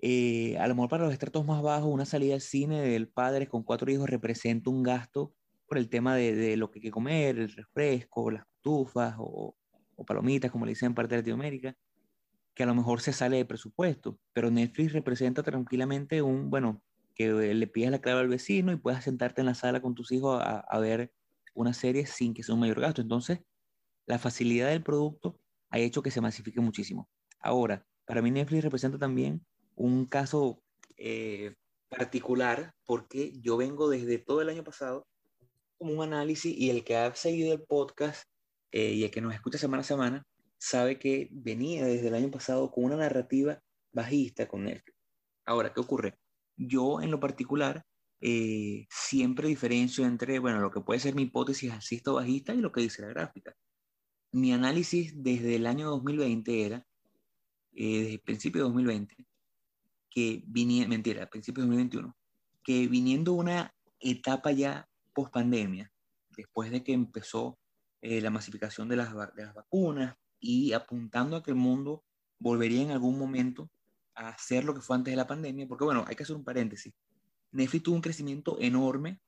A: eh, a lo mejor para los estratos más bajos, una salida al cine del padre con cuatro hijos representa un gasto por el tema de, de lo que hay que comer, el refresco, las tufas o, o, palomitas, como le dicen en parte de Latinoamérica, que a lo mejor se sale de presupuesto. Pero Netflix representa tranquilamente un, bueno, que le pidas la clave al vecino y puedas sentarte en la sala con tus hijos a, ver una serie sin que sea un mayor gasto. Entonces, la facilidad del producto ha hecho que se masifique muchísimo. Ahora, para mí Netflix representa también un caso eh, particular porque yo vengo desde todo el año pasado como un análisis y el que ha seguido el podcast eh, y el que nos escucha semana a semana sabe que venía desde el año pasado con una narrativa bajista con Netflix. Ahora, ¿qué ocurre? Yo en lo particular eh, siempre diferencio entre, bueno, lo que puede ser mi hipótesis alcista bajista y lo que dice la gráfica. Mi análisis desde el año 2020 era, desde el principio de 2020, que viniendo, mentira, a principios de 2021, que viniendo una etapa ya post pandemia, después de que empezó eh, la masificación de las vacunas y apuntando a que el mundo volvería en algún momento a hacer lo que fue antes de la pandemia, porque bueno, hay que hacer un paréntesis. Netflix tuvo un crecimiento enorme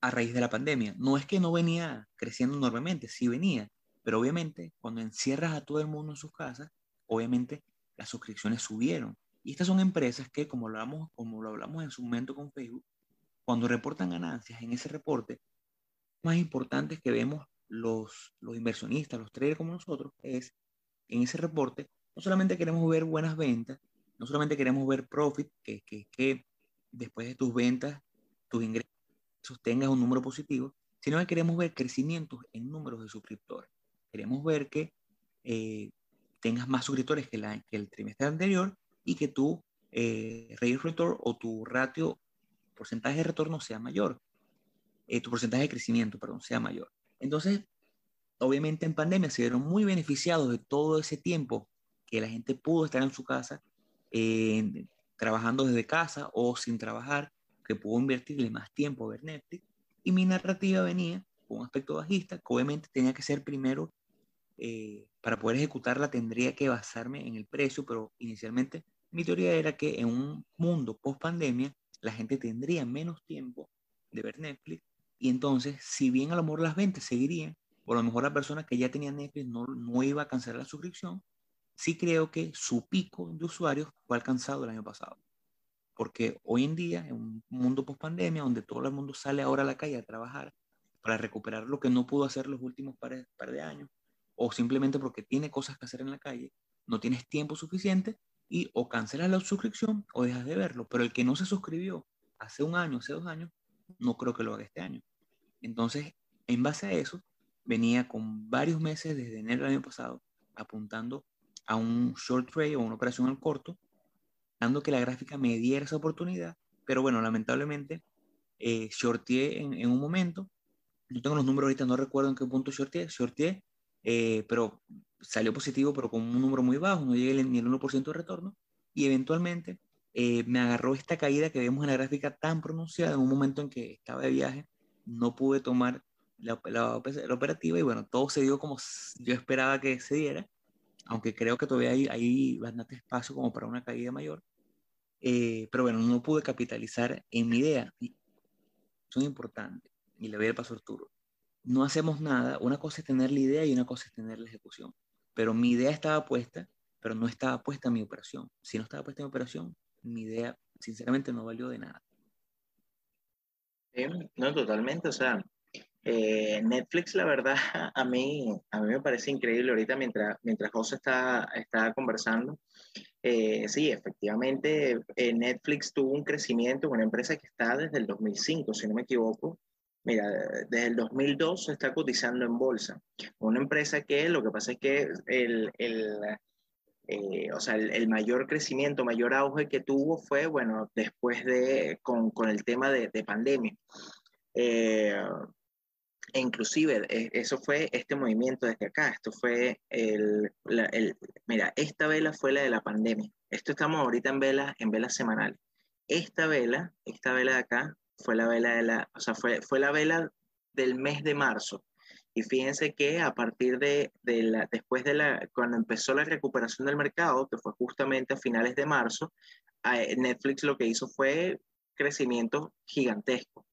A: a raíz de la pandemia. No es que no venía creciendo enormemente, sí venía, pero obviamente cuando encierras a todo el mundo en sus casas, obviamente las suscripciones subieron. Y estas son empresas que, como lo hablamos, como lo hablamos en su momento con Facebook, cuando reportan ganancias en ese reporte, más importantes que vemos los, los inversionistas, los traders como nosotros, es en ese reporte, no solamente queremos ver buenas ventas, no solamente queremos ver profit, que, que, que después de tus ventas, tus ingresos tengas un número positivo, sino que queremos ver crecimientos en números de suscriptores. Queremos ver que eh, tengas más suscriptores que, el trimestre anterior y que tu eh, rate return o tu ratio, porcentaje de retorno sea mayor, eh, tu porcentaje de crecimiento, perdón, sea mayor. Entonces, obviamente en pandemia se vieron muy beneficiados de todo ese tiempo que la gente pudo estar en su casa, trabajando desde casa o sin trabajar, que pudo invertirle más tiempo a ver Netflix. Y mi narrativa venía con un aspecto bajista, que obviamente tenía que ser primero, eh, para poder ejecutarla tendría que basarme en el precio, pero inicialmente mi teoría era que en un mundo post pandemia la gente tendría menos tiempo de ver Netflix y entonces, si bien a lo mejor las ventas seguirían, o a lo mejor la persona que ya tenía Netflix no, no iba a cancelar la suscripción, sí creo que su pico de usuarios fue alcanzado el año pasado. Porque hoy en día, en un mundo post pandemia, donde todo el mundo sale ahora a la calle a trabajar para recuperar lo que no pudo hacer los últimos par, par de años, o simplemente porque tiene cosas que hacer en la calle, no tienes tiempo suficiente, y o cancelas la suscripción o dejas de verlo. Pero el que no se suscribió hace un año, hace dos años, no creo que lo haga este año. Entonces, en base a eso, venía con varios meses desde enero del año pasado apuntando a un short trade o una operación al corto, dando que la gráfica me diera esa oportunidad. Pero bueno, lamentablemente, eh, shorteé en, un momento. Yo tengo los números ahorita, no recuerdo en qué punto shorteé. Shorteé, eh, pero salió positivo, pero con un número muy bajo, no llegué ni el 1% de retorno, y eventualmente eh, me agarró esta caída que vemos en la gráfica tan pronunciada en un momento en que estaba de viaje, no pude tomar la, la, operativa y bueno, todo se dio como yo esperaba que se diera, aunque creo que todavía hay, hay bastante espacio como para una caída mayor, eh, pero bueno, no pude capitalizar en mi idea. Eso es importante y le voy a paso a Arturo. No hacemos nada, una cosa es tener la idea y una cosa es tener la ejecución pero mi idea estaba puesta, pero no estaba puesta en mi operación. Si no estaba puesta en mi operación, mi idea sinceramente no valió de nada.
B: no, totalmente. O sea, Eh, Netflix, la verdad, <laughs> a mí, a mí me parece increíble ahorita mientras, mientras José está, está conversando. Eh, sí, efectivamente, eh, Netflix tuvo un crecimiento, una empresa que está desde el 2005, si no me equivoco. Mira, desde el 2002 se está cotizando en bolsa. Una empresa que lo que pasa es que el, el o sea, el, mayor crecimiento, mayor auge que tuvo fue, bueno, después de, con, con el tema de, de pandemia. Eh, e inclusive e, eso fue este movimiento desde acá, esto fue el, el, mira, esta vela fue la de la pandemia, esto estamos ahorita en velas, en velas semanales. Esta vela, esta vela de acá, fue la vela de la, o sea, fue, fue la vela del mes de marzo. Y fíjense que a partir de, de la, después de la, cuando empezó la recuperación del mercado, que fue justamente a finales de marzo, Netflix lo que hizo fue crecimiento gigantesco.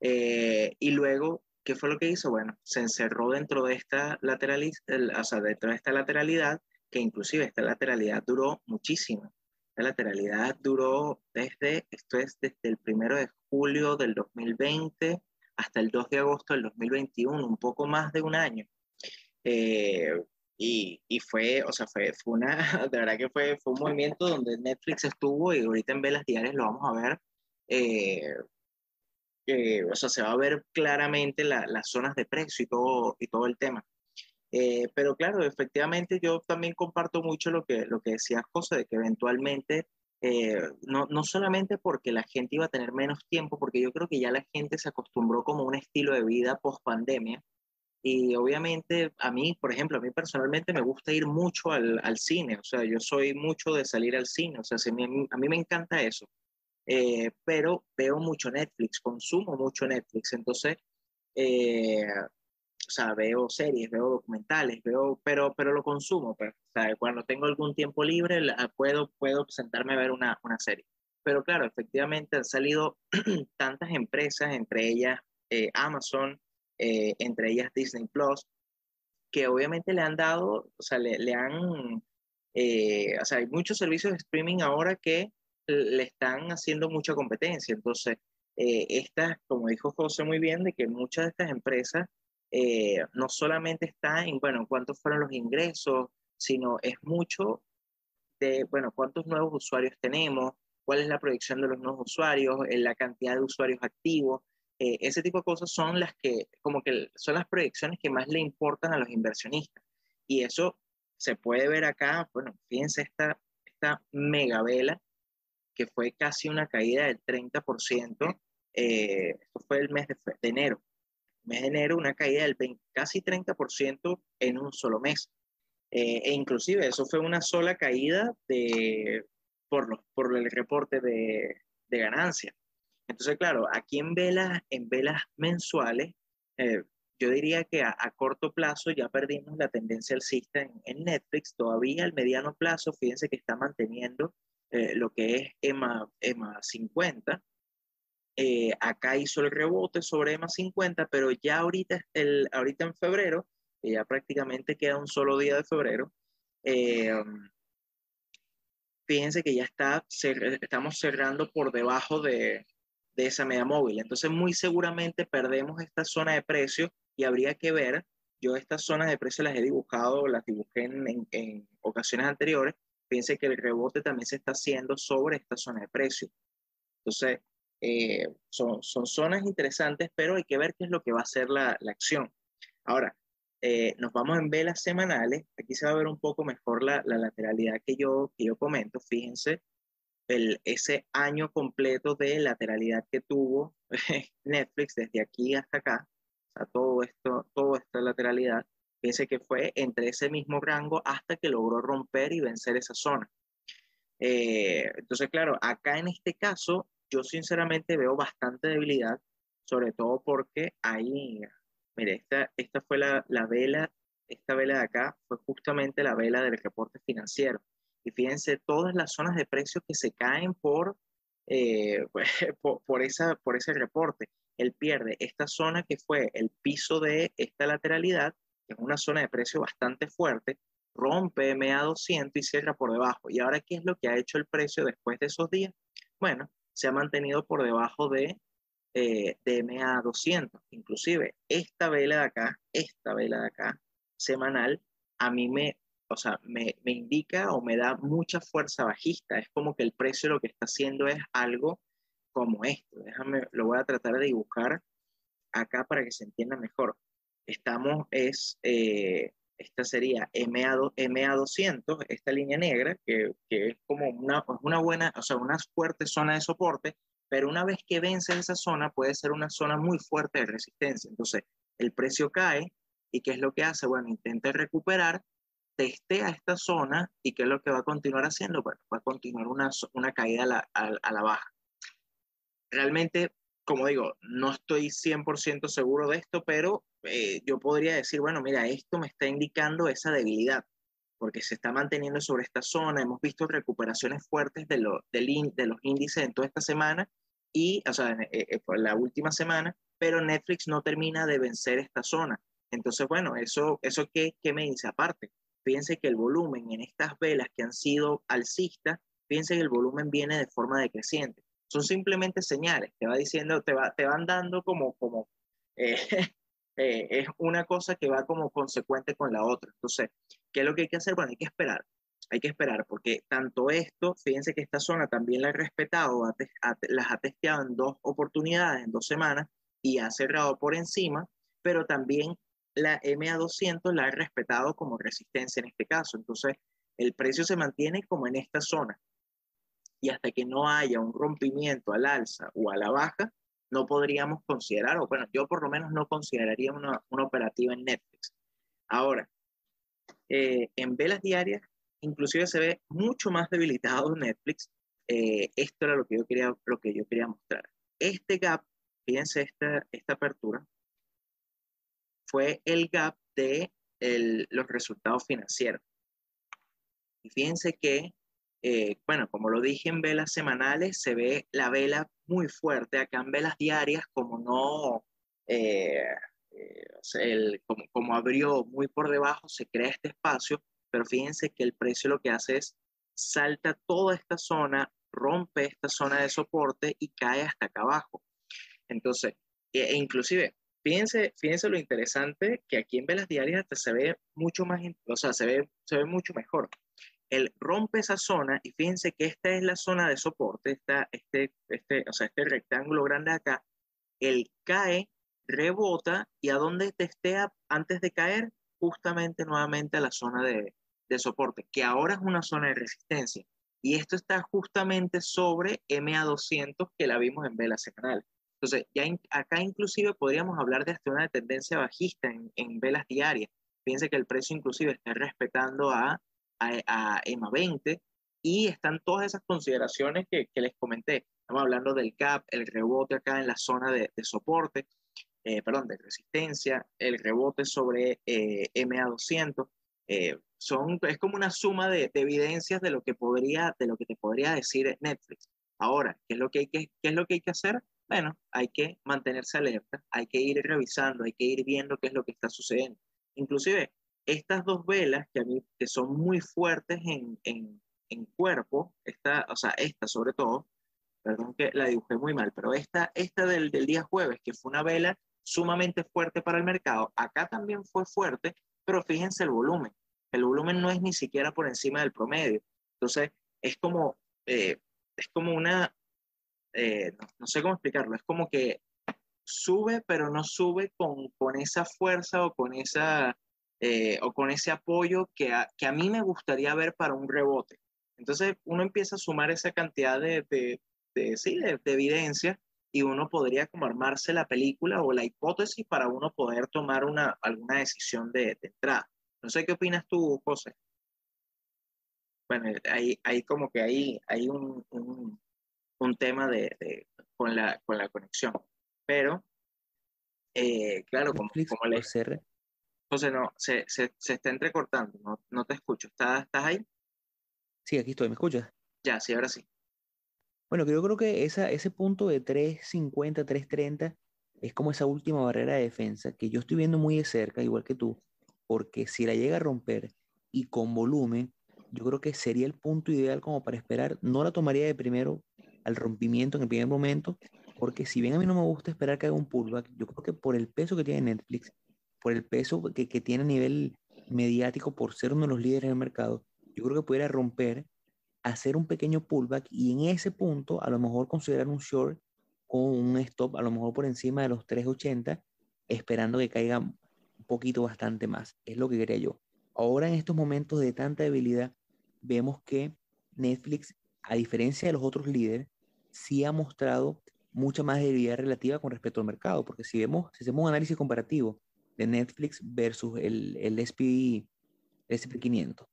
B: Eh, y luego ¿Qué fue lo que hizo? Bueno, se encerró dentro de esta lateralidad, o sea, dentro de esta lateralidad, que inclusive esta lateralidad duró muchísimo. La lateralidad duró desde, esto es desde el primero de julio del 2020 hasta el 2 de agosto del 2021, un poco más de un año. Eh, y, y, fue, o sea, fue, fue una, <laughs> de verdad que fue, fue un movimiento donde Netflix estuvo y ahorita en Velas Diarias lo vamos a ver. Eh, o sea, se va a ver claramente las zonas de precio y todo, y todo el tema. Eh, pero claro, efectivamente yo también comparto mucho lo que, lo que decías, José, de que eventualmente, eh, no, no solamente porque la gente iba a tener menos tiempo, porque yo creo que ya la gente se acostumbró como un estilo de vida post pandemia. Y obviamente a mí, por ejemplo, a mí personalmente me gusta ir mucho al, al cine, o sea, yo soy mucho de salir al cine, o sea, a mí me encanta eso. Eh, pero veo mucho Netflix, consumo mucho Netflix, entonces, eh, o sea, veo series, veo documentales, veo, pero, pero lo consumo, pues, o sea, cuando tengo algún tiempo libre, puedo, puedo sentarme a ver una, una serie. Pero claro, efectivamente han salido <clears throat> tantas empresas, entre ellas eh, Amazon, entre ellas Disney Plus, que obviamente le han dado, o sea, le, le han, o sea, hay muchos servicios de streaming ahora que le están haciendo mucha competencia. Entonces, eh, estas, como dijo José muy bien, de que muchas de estas empresas eh, no solamente están en, bueno, cuántos fueron los ingresos, sino es mucho de, bueno, cuántos nuevos usuarios tenemos, cuál es la proyección de los nuevos usuarios, eh, la cantidad de usuarios activos. ese tipo de cosas son las que, como que son las proyecciones que más le importan a los inversionistas. Y eso se puede ver acá, bueno, fíjense esta, esta mega vela que fue casi una caída del 30%, eh, esto fue el mes de, enero. Mes de enero, una caída del casi 30% en un solo mes. Eh, e inclusive eso fue una sola caída de, por, los, por el reporte de, de ganancia. Entonces, claro, aquí en velas, en velas mensuales, eh, yo diría que a, corto plazo ya perdimos la tendencia alcista en, en Netflix, todavía al mediano plazo, fíjense que está manteniendo eh, lo que es EMA, EMA 50. Eh, acá hizo el rebote sobre EMA 50, pero ya ahorita, el, ahorita en febrero, ya prácticamente queda un solo día de febrero, eh, fíjense que ya está, estamos cerrando por debajo de, de esa media móvil. Entonces, muy seguramente perdemos esta zona de precio y habría que ver, yo estas zonas de precio las he dibujado, las dibujé en, en ocasiones anteriores, Fíjense que el rebote también se está haciendo sobre esta zona de precio. Entonces, eh, son, son, zonas interesantes, pero hay que ver qué es lo que va a hacer la, la acción. Ahora, eh, nos vamos en velas semanales. Aquí se va a ver un poco mejor la, la lateralidad que yo, que yo comento. Fíjense el, ese año completo de lateralidad que tuvo <laughs> Netflix desde aquí hasta acá. O sea, todo esto, toda esta lateralidad. Fíjense que fue entre ese mismo rango hasta que logró romper y vencer esa zona. Eh, entonces, claro, acá en este caso, yo sinceramente veo bastante debilidad, sobre todo porque ahí, mire, esta, esta fue la, la vela, esta vela de acá fue justamente la vela del reporte financiero. Y fíjense todas las zonas de precios que se caen por, eh, <laughs> por, por, esa, por ese reporte. Él pierde esta zona que fue el piso de esta lateralidad en una zona de precio bastante fuerte, rompe MA200 y cierra por debajo. ¿Y ahora qué es lo que ha hecho el precio después de esos días? Bueno, se ha mantenido por debajo de, eh, de MA200. Inclusive esta vela de acá, esta vela de acá, semanal, a mí me, o sea, me, me indica o me da mucha fuerza bajista. Es como que el precio lo que está haciendo es algo como esto. Déjame, lo voy a tratar de dibujar acá para que se entienda mejor. Estamos, es, eh, esta sería MA, MA200, esta línea negra, que, que es como una, una buena, o sea, una fuerte zona de soporte, pero una vez que vence esa zona, puede ser una zona muy fuerte de resistencia. Entonces, el precio cae y ¿qué es lo que hace? Bueno, intenta recuperar, testea esta zona y ¿qué es lo que va a continuar haciendo? Bueno, va a continuar una, una caída a la, a la baja. Realmente, como digo, no estoy 100% seguro de esto, pero eh, yo podría decir, bueno, mira, esto me está indicando esa debilidad, porque se está manteniendo sobre esta zona, hemos visto recuperaciones fuertes de, los índices en toda esta semana, y, o sea, eh, eh, la última semana, pero Netflix no termina de vencer esta zona. Entonces, bueno, eso, eso qué, qué me dice aparte. Fíjense que el volumen en estas velas que han sido alcistas, fíjense que el volumen viene de forma decreciente. Son simplemente señales, te va diciendo, te, va, te van dando como, como eh, <laughs> Eh, es una cosa que va como consecuente con la otra. Entonces, ¿qué es lo que hay que hacer? Bueno, hay que esperar. Hay que esperar porque tanto esto, fíjense que esta zona también la he respetado, las ha testeado en dos oportunidades, en dos semanas, y ha cerrado por encima, pero también la MA200 la ha respetado como resistencia en este caso. Entonces, el precio se mantiene como en esta zona. Y hasta que no haya un rompimiento al alza o a la baja, no podríamos considerar, o bueno, yo por lo menos no consideraría una, una operativa en Netflix. Ahora, eh, en velas diarias, inclusive se ve mucho más debilitado Netflix. Eh, esto era lo que yo quería, lo que yo quería mostrar. Este gap, fíjense esta, esta apertura, fue el gap de el, los resultados financieros. Y fíjense que eh, bueno, como lo dije en velas semanales, se ve la vela muy fuerte. Acá en velas diarias, como no, eh, eh, como, abrió muy por debajo, se crea este espacio, pero fíjense que el precio lo que hace es salta toda esta zona, rompe esta zona de soporte y cae hasta acá abajo. Entonces, e, inclusive, fíjense, fíjense lo interesante que aquí en velas diarias se ve mucho más, o sea, se ve mucho mejor él rompe esa zona y fíjense que esta es la zona de soporte, esta, este, este, o sea, este rectángulo grande acá, él cae, rebota y a dónde testea antes de caer, justamente nuevamente a la zona de, de soporte, que ahora es una zona de resistencia. Y esto está justamente sobre MA200 que la vimos en vela semanal. Entonces, ya acá inclusive podríamos hablar de hasta una tendencia bajista en, en velas diarias. Fíjense que el precio inclusive está respetando a a, EMA 20 y están todas esas consideraciones que, les comenté. Estamos hablando del CAP, el rebote acá en la zona de, soporte, eh, perdón, de resistencia, el rebote sobre eh, MA200. Eh, son, es como una suma de, evidencias de lo, que podría, de lo que te podría decir Netflix. Ahora, ¿qué es, lo que hay que, ¿qué es lo que hay que hacer? Bueno, hay que mantenerse alerta, hay que ir revisando, hay que ir viendo qué es lo que está sucediendo. Inclusive, estas dos velas que a mí que son muy fuertes en, en, en cuerpo, esta, o sea, esta sobre todo, perdón que la dibujé muy mal, pero esta, esta del, del día jueves, que fue una vela sumamente fuerte para el mercado, acá también fue fuerte, pero fíjense el volumen. El volumen no es ni siquiera por encima del promedio. Entonces, es como, eh, es como una, eh, no, no, sé cómo explicarlo, es como que sube, pero no sube con, con esa fuerza o con esa, eh, o con ese apoyo que a, que a mí me gustaría ver para un rebote. Entonces uno empieza a sumar esa cantidad de, de, de sí, de, evidencia y uno podría como armarse la película o la hipótesis para uno poder tomar una, alguna decisión de, entrada. No sé qué opinas tú, José. Bueno, hay, hay como que hay, hay un, un, un tema de, con, la, con la conexión. Pero, eh, claro, como, como le... José, no, se, se, se está entrecortando, no, no te escucho. ¿Estás, ¿Estás ahí?
A: Sí, aquí estoy, ¿me escuchas?
B: Ya, sí, ahora sí.
A: Bueno, yo creo que esa, ese punto de 350, 330 es como esa última barrera de defensa que yo estoy viendo muy de cerca, igual que tú, porque si la llega a romper y con volumen, yo creo que sería el punto ideal como para esperar. No la tomaría de primero al rompimiento en el primer momento, Porque si bien a mí no me gusta esperar que haga un pullback, yo creo que por el peso que tiene Netflix, por el peso que, que tiene a nivel mediático, por ser uno de los líderes del mercado, yo creo que pudiera romper, hacer un pequeño pullback y en ese punto a lo mejor considerar un short con un stop a lo mejor por encima de los 380, esperando que caiga un poquito bastante más. Es lo que quería yo. Ahora en estos momentos de tanta debilidad, vemos que Netflix, a diferencia de los otros líderes, sí ha mostrado mucha más debilidad relativa con respecto al mercado, porque si vemos, si hacemos un análisis comparativo de Netflix versus el, el SP, SP500,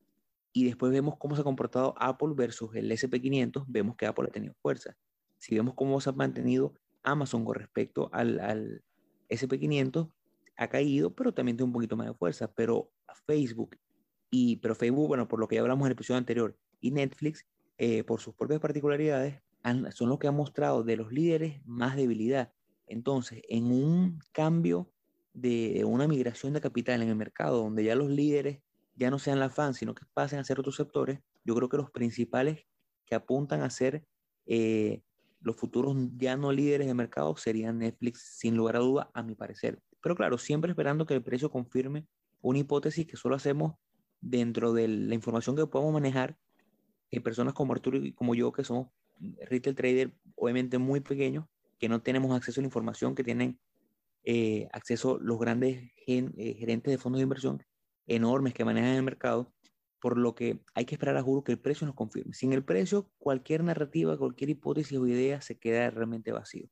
A: y después vemos cómo se ha comportado Apple versus el SP500, vemos que Apple ha tenido fuerza. Si vemos cómo se ha mantenido Amazon con respecto al, al SP500, ha caído, pero también tiene un poquito más de fuerza. Pero Facebook, y, pero Facebook, bueno, por lo que ya hablamos en el episodio anterior, y Netflix, eh, por sus propias particularidades, son los que han mostrado de los líderes más debilidad. Entonces, en un cambio de una migración de capital en el mercado, donde ya los líderes ya no sean la fan, sino que pasen a ser otros sectores, yo creo que los principales que apuntan a ser eh, los futuros ya no líderes de mercado serían Netflix, sin lugar a duda, a mi parecer. Pero claro, siempre esperando que el precio confirme una hipótesis que solo hacemos dentro de la información que podemos manejar en personas como Arturo y como yo, que somos retail trader, obviamente muy pequeños, que no tenemos acceso a la información que tienen eh, acceso los grandes eh, gerentes de fondos de inversión enormes que manejan el mercado, por lo que hay que esperar a juro que el precio nos confirme. Sin el precio, cualquier narrativa, cualquier hipótesis o idea se queda realmente vacío.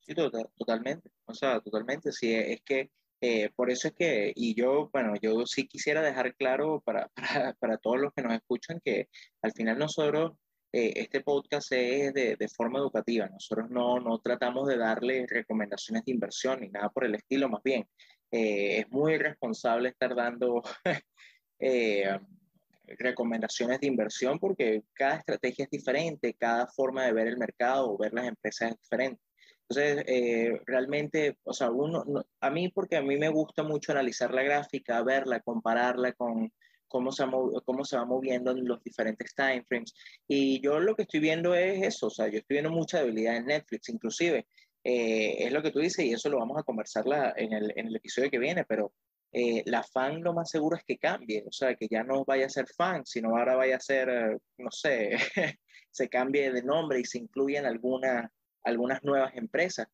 B: Sí, totalmente. O sea, totalmente. Sí, es que eh, por eso es que, y yo, bueno, yo sí quisiera dejar claro para, <laughs> para, para todos los que nos escuchan que al final nosotros, eh, este podcast es de, de, forma educativa. Nosotros no, no tratamos de darle recomendaciones de inversión ni nada por el estilo, más bien. Eh, es muy irresponsable estar dando <laughs> recomendaciones de inversión porque cada estrategia es diferente, cada forma de ver el mercado o ver las empresas es diferente. Entonces, eh, realmente, o sea, uno, a mí, porque a mí me gusta mucho analizar la gráfica, verla, compararla con cómo se, cómo se va moviendo en los diferentes timeframes. Y yo lo que estoy viendo es eso, o sea, yo estoy viendo mucha debilidad en Netflix, inclusive. Eh, es lo que tú dices y eso lo vamos a conversar en el, en el episodio que viene, pero eh, la fan lo más seguro es que cambie, o sea, que ya no vaya a ser fan, sino ahora vaya a ser, no sé, <laughs> se cambie de nombre y se incluya en alguna algunas nuevas empresas.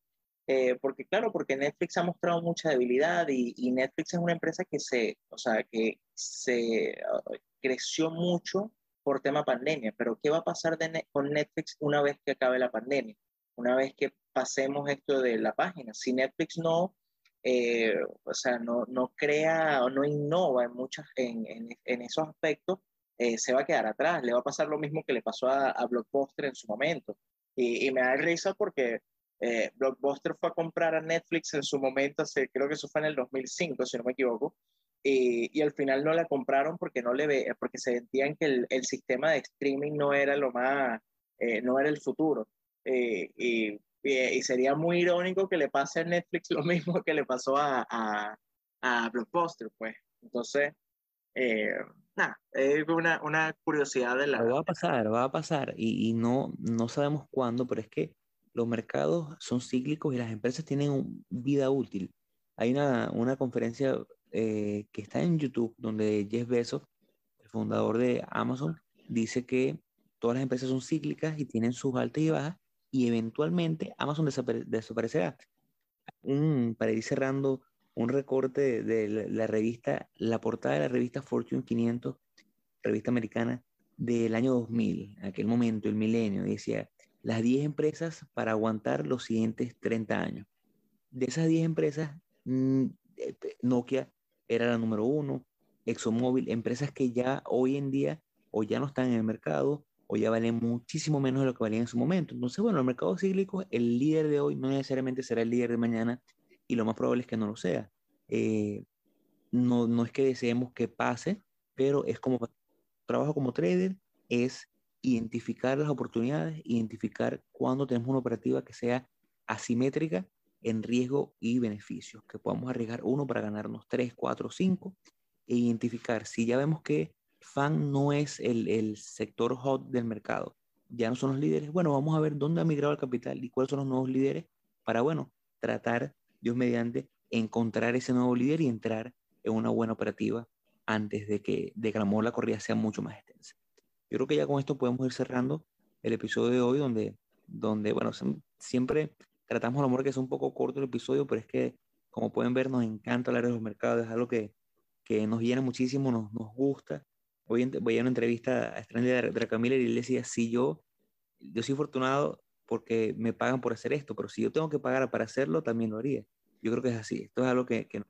B: Eh, porque claro, porque Netflix ha mostrado mucha debilidad y, Netflix es una empresa que se, o sea, que se uh, creció mucho por tema pandemia, pero ¿qué va a pasar con Netflix una vez que acabe la pandemia? Una vez que pasemos esto de la página. Si Netflix no, eh, o sea, no, no crea o no innova en, muchas, en, en, esos aspectos, eh, se va a quedar atrás. Le va a pasar lo mismo que le pasó a, a Blockbuster en su momento. Y, me da risa porque eh, Blockbuster fue a comprar a Netflix en su momento, creo que eso fue en el 2005, si no me equivoco, y, y al final no la compraron porque, no le ve, porque se sentían que el, el sistema de streaming no era lo más, eh, no era el futuro. Eh, y, y, sería muy irónico que le pase a Netflix lo mismo que le pasó a, a, a Blockbuster, pues. Entonces, nada, es una, una, curiosidad de la...
A: va a pasar, va a pasar y, y, no, no sabemos cuándo, pero es que los mercados son cíclicos y las empresas tienen vida útil. Hay una, una conferencia eh, que está en YouTube donde Jeff Bezos, el fundador de Amazon, dice que todas las empresas son cíclicas y tienen sus altas y bajas y eventualmente Amazon desaparecerá. Un, para ir cerrando, un recorte de, la, revista, la portada de la revista Fortune 500, revista americana, del año 2000, en aquel momento, el milenio, decía, las 10 empresas para aguantar los siguientes 30 años. De esas 10 empresas, mm, eh, Nokia era la número uno, ExxonMobil, empresas que ya hoy en día o ya no están en el mercado o ya valen muchísimo menos de lo que valían en su momento. Entonces, bueno, el mercado cíclico, el líder de hoy no necesariamente será el líder de mañana y lo más probable es que no lo sea. Eh, no, no es que deseemos que pase, pero es como trabajo como trader, es identificar las oportunidades, identificar cuándo tenemos una operativa que sea asimétrica en riesgo y beneficios, que podamos arriesgar uno para ganarnos tres, cuatro, cinco, e identificar si ya vemos que FAN no es el, el sector hot del mercado, ya no son los líderes, bueno, vamos a ver dónde ha migrado el capital y cuáles son los nuevos líderes para, bueno, tratar, Dios mediante, encontrar ese nuevo líder y entrar en una buena operativa antes de que, de que la corrida sea mucho más extensa. Yo creo que ya con esto podemos ir cerrando el episodio de hoy, donde, donde bueno, siempre tratamos a lo que es un poco corto el episodio, pero es que, como pueden ver, nos encanta hablar de los mercados, es algo que, que nos llena muchísimo, nos, nos gusta. Hoy voy a una entrevista a Stranley de, de Camila y le decía, si yo, yo soy afortunado porque me pagan por hacer esto, pero si yo tengo que pagar para hacerlo, también lo haría. Yo creo que es así. Esto es algo que, que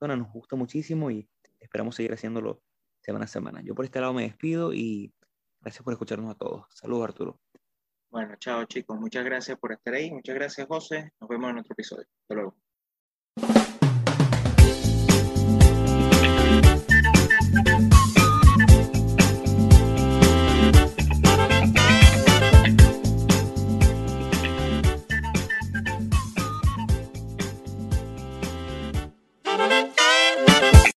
A: nos gusta muchísimo y esperamos seguir haciéndolo semana a semana. Yo por este lado me despido y gracias por escucharnos a todos. Saludos, Arturo.
B: Bueno, chao chicos. Muchas gracias por estar ahí. Muchas gracias, José. Nos vemos en otro episodio. Hasta luego.